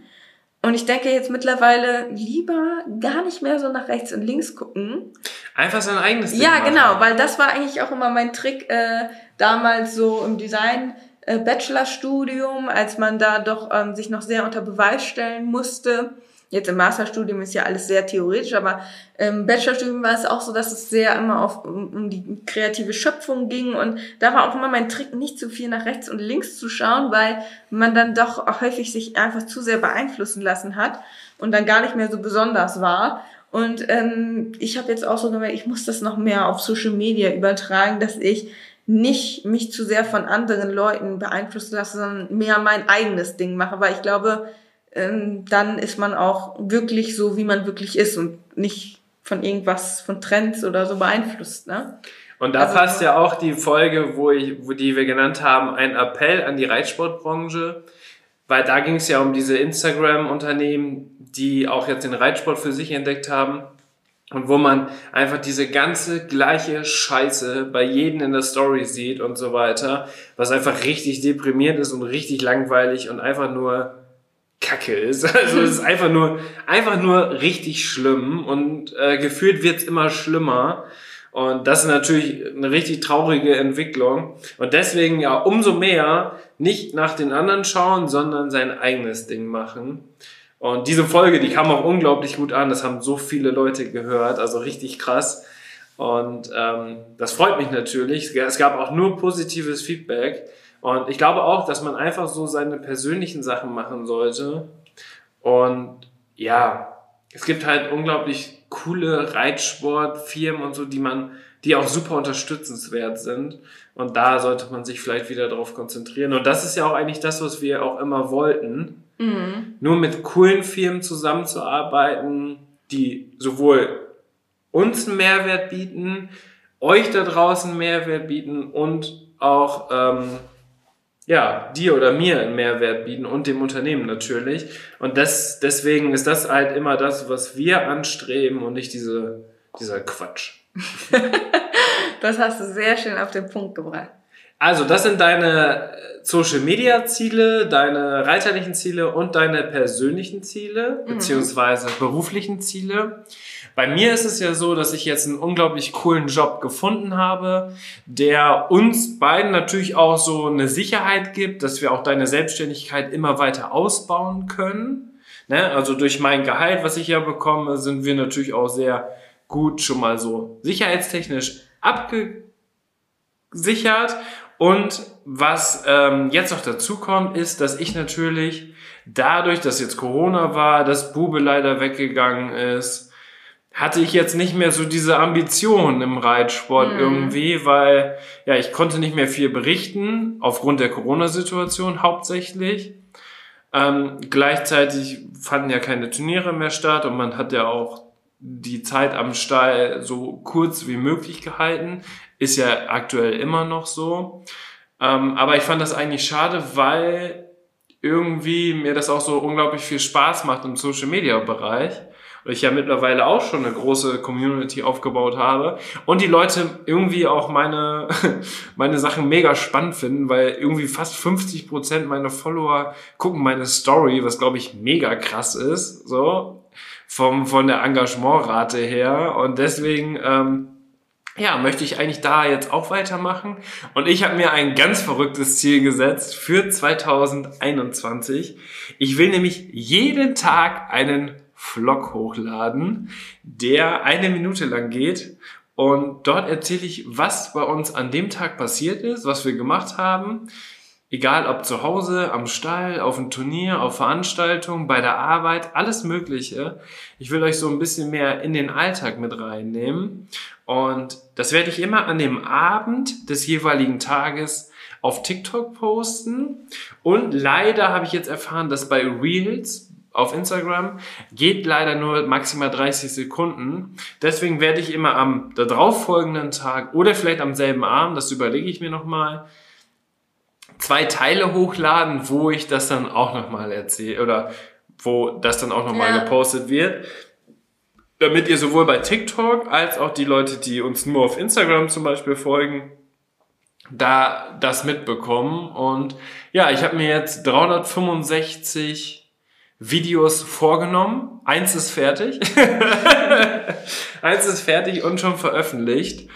Und ich denke jetzt mittlerweile lieber gar nicht mehr so nach rechts und links gucken. Einfach sein eigenes Ding Ja, machen. genau, weil das war eigentlich auch immer mein Trick äh, damals so im Design äh, Bachelorstudium, als man da doch ähm, sich noch sehr unter Beweis stellen musste. Jetzt im Masterstudium ist ja alles sehr theoretisch, aber im Bachelorstudium war es auch so, dass es sehr immer auf, um, um die kreative Schöpfung ging und da war auch immer mein Trick, nicht zu viel nach rechts und links zu schauen, weil man dann doch auch häufig sich einfach zu sehr beeinflussen lassen hat und dann gar nicht mehr so besonders war. Und ähm, ich habe jetzt auch so gemerkt, ich muss das noch mehr auf Social Media übertragen, dass ich nicht mich zu sehr von anderen Leuten beeinflussen lasse, sondern mehr mein eigenes Ding mache, weil ich glaube, ähm, dann ist man auch wirklich so, wie man wirklich ist und nicht von irgendwas, von Trends oder so beeinflusst, ne? Und da Also- passt ja auch die Folge, wo, ich, wo die wir genannt haben, ein Appell an die Reitsportbranche, weil da ging es ja um diese Instagram-Unternehmen, die auch jetzt den Reitsport für sich entdeckt haben und wo man einfach diese ganze gleiche Scheiße bei jedem in der Story sieht und so weiter, was einfach richtig deprimierend ist und richtig langweilig und einfach nur Kacke ist. Also es ist einfach nur, einfach nur richtig schlimm und äh, gefühlt wird's immer schlimmer. Und das ist natürlich eine richtig traurige Entwicklung. Und deswegen ja umso mehr nicht nach den anderen schauen, sondern sein eigenes Ding machen. Und diese Folge, die kam auch unglaublich gut an. Das haben so viele Leute gehört, also richtig krass. Und ähm, das freut mich natürlich. Es gab auch nur positives Feedback. Und ich glaube auch, dass man einfach so seine persönlichen Sachen machen sollte. Und ja, es gibt halt unglaublich coole Reitsportfirmen und so, die man, die auch super unterstützenswert sind. Und da sollte man sich vielleicht wieder darauf konzentrieren. Und das ist ja auch eigentlich das, was wir auch immer wollten. Mhm. Nur mit coolen Firmen zusammenzuarbeiten, die sowohl uns einen Mehrwert bieten, euch da draußen einen Mehrwert bieten und auch ähm, ja, dir oder mir einen Mehrwert bieten und dem Unternehmen natürlich. Und das, deswegen ist das halt immer das, was wir anstreben und nicht diese, dieser Quatsch. Das hast du sehr schön auf den Punkt gebracht. Also, das sind deine Social Media Ziele, deine reiterlichen Ziele und deine persönlichen Ziele, Mhm. beziehungsweise beruflichen Ziele. Bei mir ist es ja so, dass ich jetzt einen unglaublich coolen Job gefunden habe, der uns beiden natürlich auch so eine Sicherheit gibt, dass wir auch deine Selbstständigkeit immer weiter ausbauen können. Ne? Also durch mein Gehalt, was ich ja bekomme, sind wir natürlich auch sehr gut schon mal so sicherheitstechnisch abgesichert. Und was ähm, jetzt noch dazu kommt, ist, dass ich natürlich dadurch, dass jetzt Corona war, dass Bube leider weggegangen ist, hatte ich jetzt nicht mehr so diese Ambition im Reitsport Mhm. irgendwie, weil ja, ich konnte nicht mehr viel berichten, aufgrund der Corona-Situation hauptsächlich. Ähm, gleichzeitig fanden ja keine Turniere mehr statt und man hat ja auch die Zeit am Stall so kurz wie möglich gehalten. Ist ja aktuell immer noch so. Ähm, aber ich fand das eigentlich schade, weil irgendwie mir das auch so unglaublich viel Spaß macht im Social Media Bereich. Und ich ja mittlerweile auch schon eine große Community aufgebaut habe. Und die Leute irgendwie auch meine, meine Sachen mega spannend finden, weil irgendwie fast 50 Prozent meiner Follower gucken meine Story, was glaube ich mega krass ist, so. Vom, von der Engagementrate her. Und deswegen, ähm, ja, möchte ich eigentlich da jetzt auch weitermachen. Und ich habe mir ein ganz verrücktes Ziel gesetzt für 2021. Ich will nämlich jeden Tag einen Vlog hochladen, der eine Minute lang geht. Und dort erzähle ich, was bei uns an dem Tag passiert ist, was wir gemacht haben. Egal ob zu Hause, am Stall, auf dem Turnier, auf Veranstaltungen, bei der Arbeit, alles Mögliche. Ich will euch so ein bisschen mehr in den Alltag mit reinnehmen. Und das werde ich immer an dem Abend des jeweiligen Tages auf TikTok posten. Und leider habe ich jetzt erfahren, dass bei Reels auf Instagram geht leider nur maximal 30 Sekunden. Deswegen werde ich immer am darauffolgenden Tag oder vielleicht am selben Abend, das überlege ich mir nochmal, zwei Teile hochladen, wo ich das dann auch nochmal erzähle oder wo das dann auch nochmal Ja. gepostet wird. Damit ihr sowohl bei TikTok als auch die Leute, die uns nur auf Instagram zum Beispiel folgen, da das mitbekommen. Und ja, ich habe mir jetzt 365 Videos vorgenommen. Eins ist fertig. Eins ist fertig und schon veröffentlicht.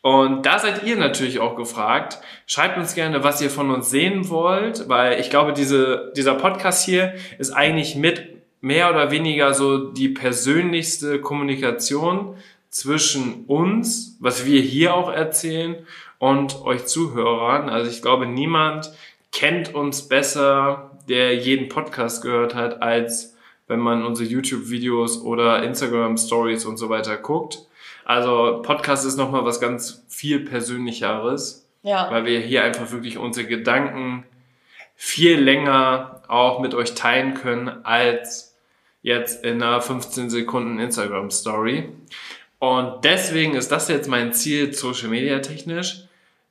Und da seid ihr natürlich auch gefragt. Schreibt uns gerne, was ihr von uns sehen wollt, weil ich glaube, diese, dieser Podcast hier ist eigentlich mit mehr oder weniger so die persönlichste Kommunikation zwischen uns, was wir hier auch erzählen, und euch Zuhörern. Also ich glaube, niemand kennt uns besser, der jeden Podcast gehört hat, als wenn man unsere YouTube-Videos oder Instagram-Stories und so weiter guckt. Also Podcast ist nochmal was ganz viel Persönlicheres, Ja. weil wir hier einfach wirklich unsere Gedanken viel länger auch mit euch teilen können als jetzt in einer 15 Sekunden Instagram Story. Und deswegen ist das jetzt mein Ziel Social Media technisch.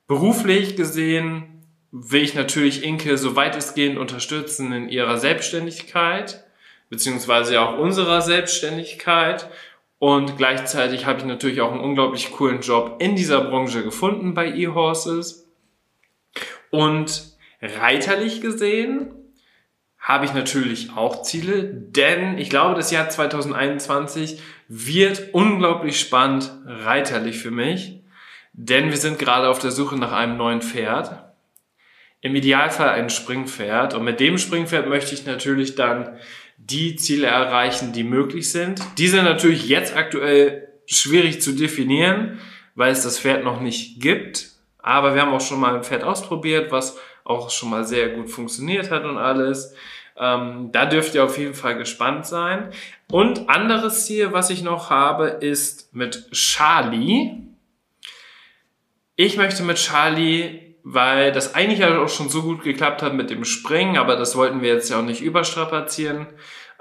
Beruflich gesehen will ich natürlich Inke so weitestgehend unterstützen in ihrer Selbstständigkeit, beziehungsweise auch unserer Selbstständigkeit. Und gleichzeitig habe ich natürlich auch einen unglaublich coolen Job in dieser Branche gefunden bei eHorses. Und reiterlich gesehen habe ich natürlich auch Ziele, denn ich glaube, das Jahr 2021 wird unglaublich spannend reiterlich für mich, denn wir sind gerade auf der Suche nach einem neuen Pferd. Im Idealfall ein Springpferd und mit dem Springpferd möchte ich natürlich dann die Ziele erreichen, die möglich sind. Die sind natürlich jetzt aktuell schwierig zu definieren, weil es das Pferd noch nicht gibt. Aber wir haben auch schon mal ein Pferd ausprobiert, was auch schon mal sehr gut funktioniert hat und alles. Ähm, da dürft ihr auf jeden Fall gespannt sein. Und anderes Ziel, was ich noch habe, ist mit Charlie. Ich möchte mit Charlie, weil das eigentlich ja auch schon so gut geklappt hat mit dem Springen, aber das wollten wir jetzt ja auch nicht überstrapazieren,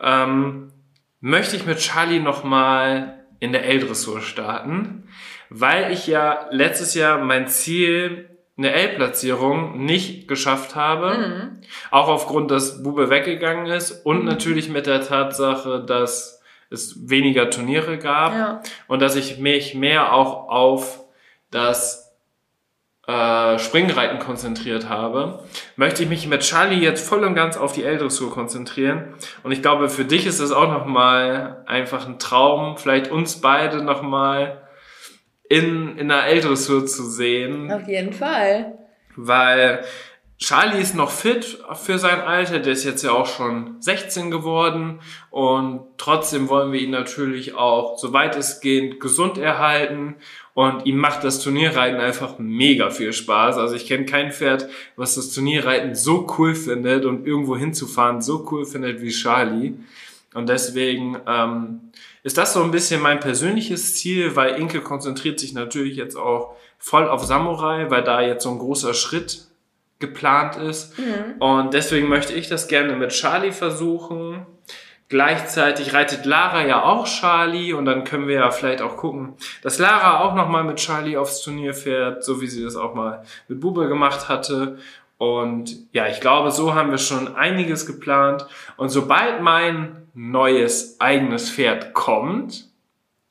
ähm, möchte ich mit Charlie nochmal in der L-Dressur starten, weil ich ja letztes Jahr mein Ziel, eine L-Platzierung, nicht geschafft habe. Mhm. Auch aufgrund, dass Bube weggegangen ist und natürlich mit der Tatsache, dass es weniger Turniere gab Ja. und dass ich mich mehr auch auf das äh, Springreiten konzentriert habe, möchte ich mich mit Charlie jetzt voll und ganz auf die L-Dressur konzentrieren. Und ich glaube, für dich ist es auch nochmal einfach ein Traum, vielleicht uns beide nochmal in, in der L-Dressur zu sehen. Auf jeden Fall. Weil Charlie ist noch fit für sein Alter, der ist jetzt ja auch schon 16 geworden und trotzdem wollen wir ihn natürlich auch, soweit es geht, gesund erhalten und ihm macht das Turnierreiten einfach mega viel Spaß. Also ich kenne kein Pferd, was das Turnierreiten so cool findet und irgendwo hinzufahren so cool findet wie Charlie. Und deswegen ähm, ist das so ein bisschen mein persönliches Ziel, weil Inke konzentriert sich natürlich jetzt auch voll auf Samurai, weil da jetzt so ein großer Schritt geplant ist. Mhm. Und deswegen möchte ich das gerne mit Charlie versuchen. Gleichzeitig reitet Lara ja auch Charlie und dann können wir ja vielleicht auch gucken, dass Lara auch nochmal mit Charlie aufs Turnier fährt, so wie sie das auch mal mit Bube gemacht hatte. Und ja, ich glaube, so haben wir schon einiges geplant. Und sobald mein neues eigenes Pferd kommt,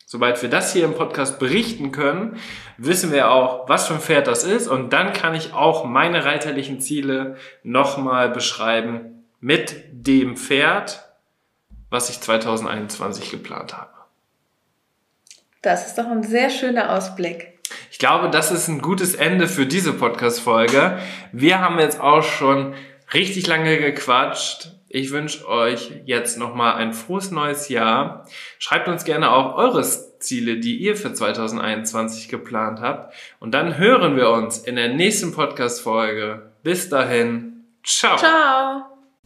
Sobald wir das hier im Podcast berichten können, wissen wir auch, was für ein Pferd das ist und dann kann ich auch meine reiterlichen Ziele nochmal beschreiben mit dem Pferd, was ich 2021 geplant habe. Das ist doch ein sehr schöner Ausblick. Ich glaube, das ist ein gutes Ende für diese Podcast-Folge. Wir haben jetzt auch schon richtig lange gequatscht. Ich wünsche euch jetzt nochmal ein frohes neues Jahr. Schreibt uns gerne auch eure Ziele, die ihr für 2021 geplant habt. Und dann hören wir uns in der nächsten Podcast-Folge. Bis dahin. Ciao. Ciao.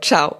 Ciao.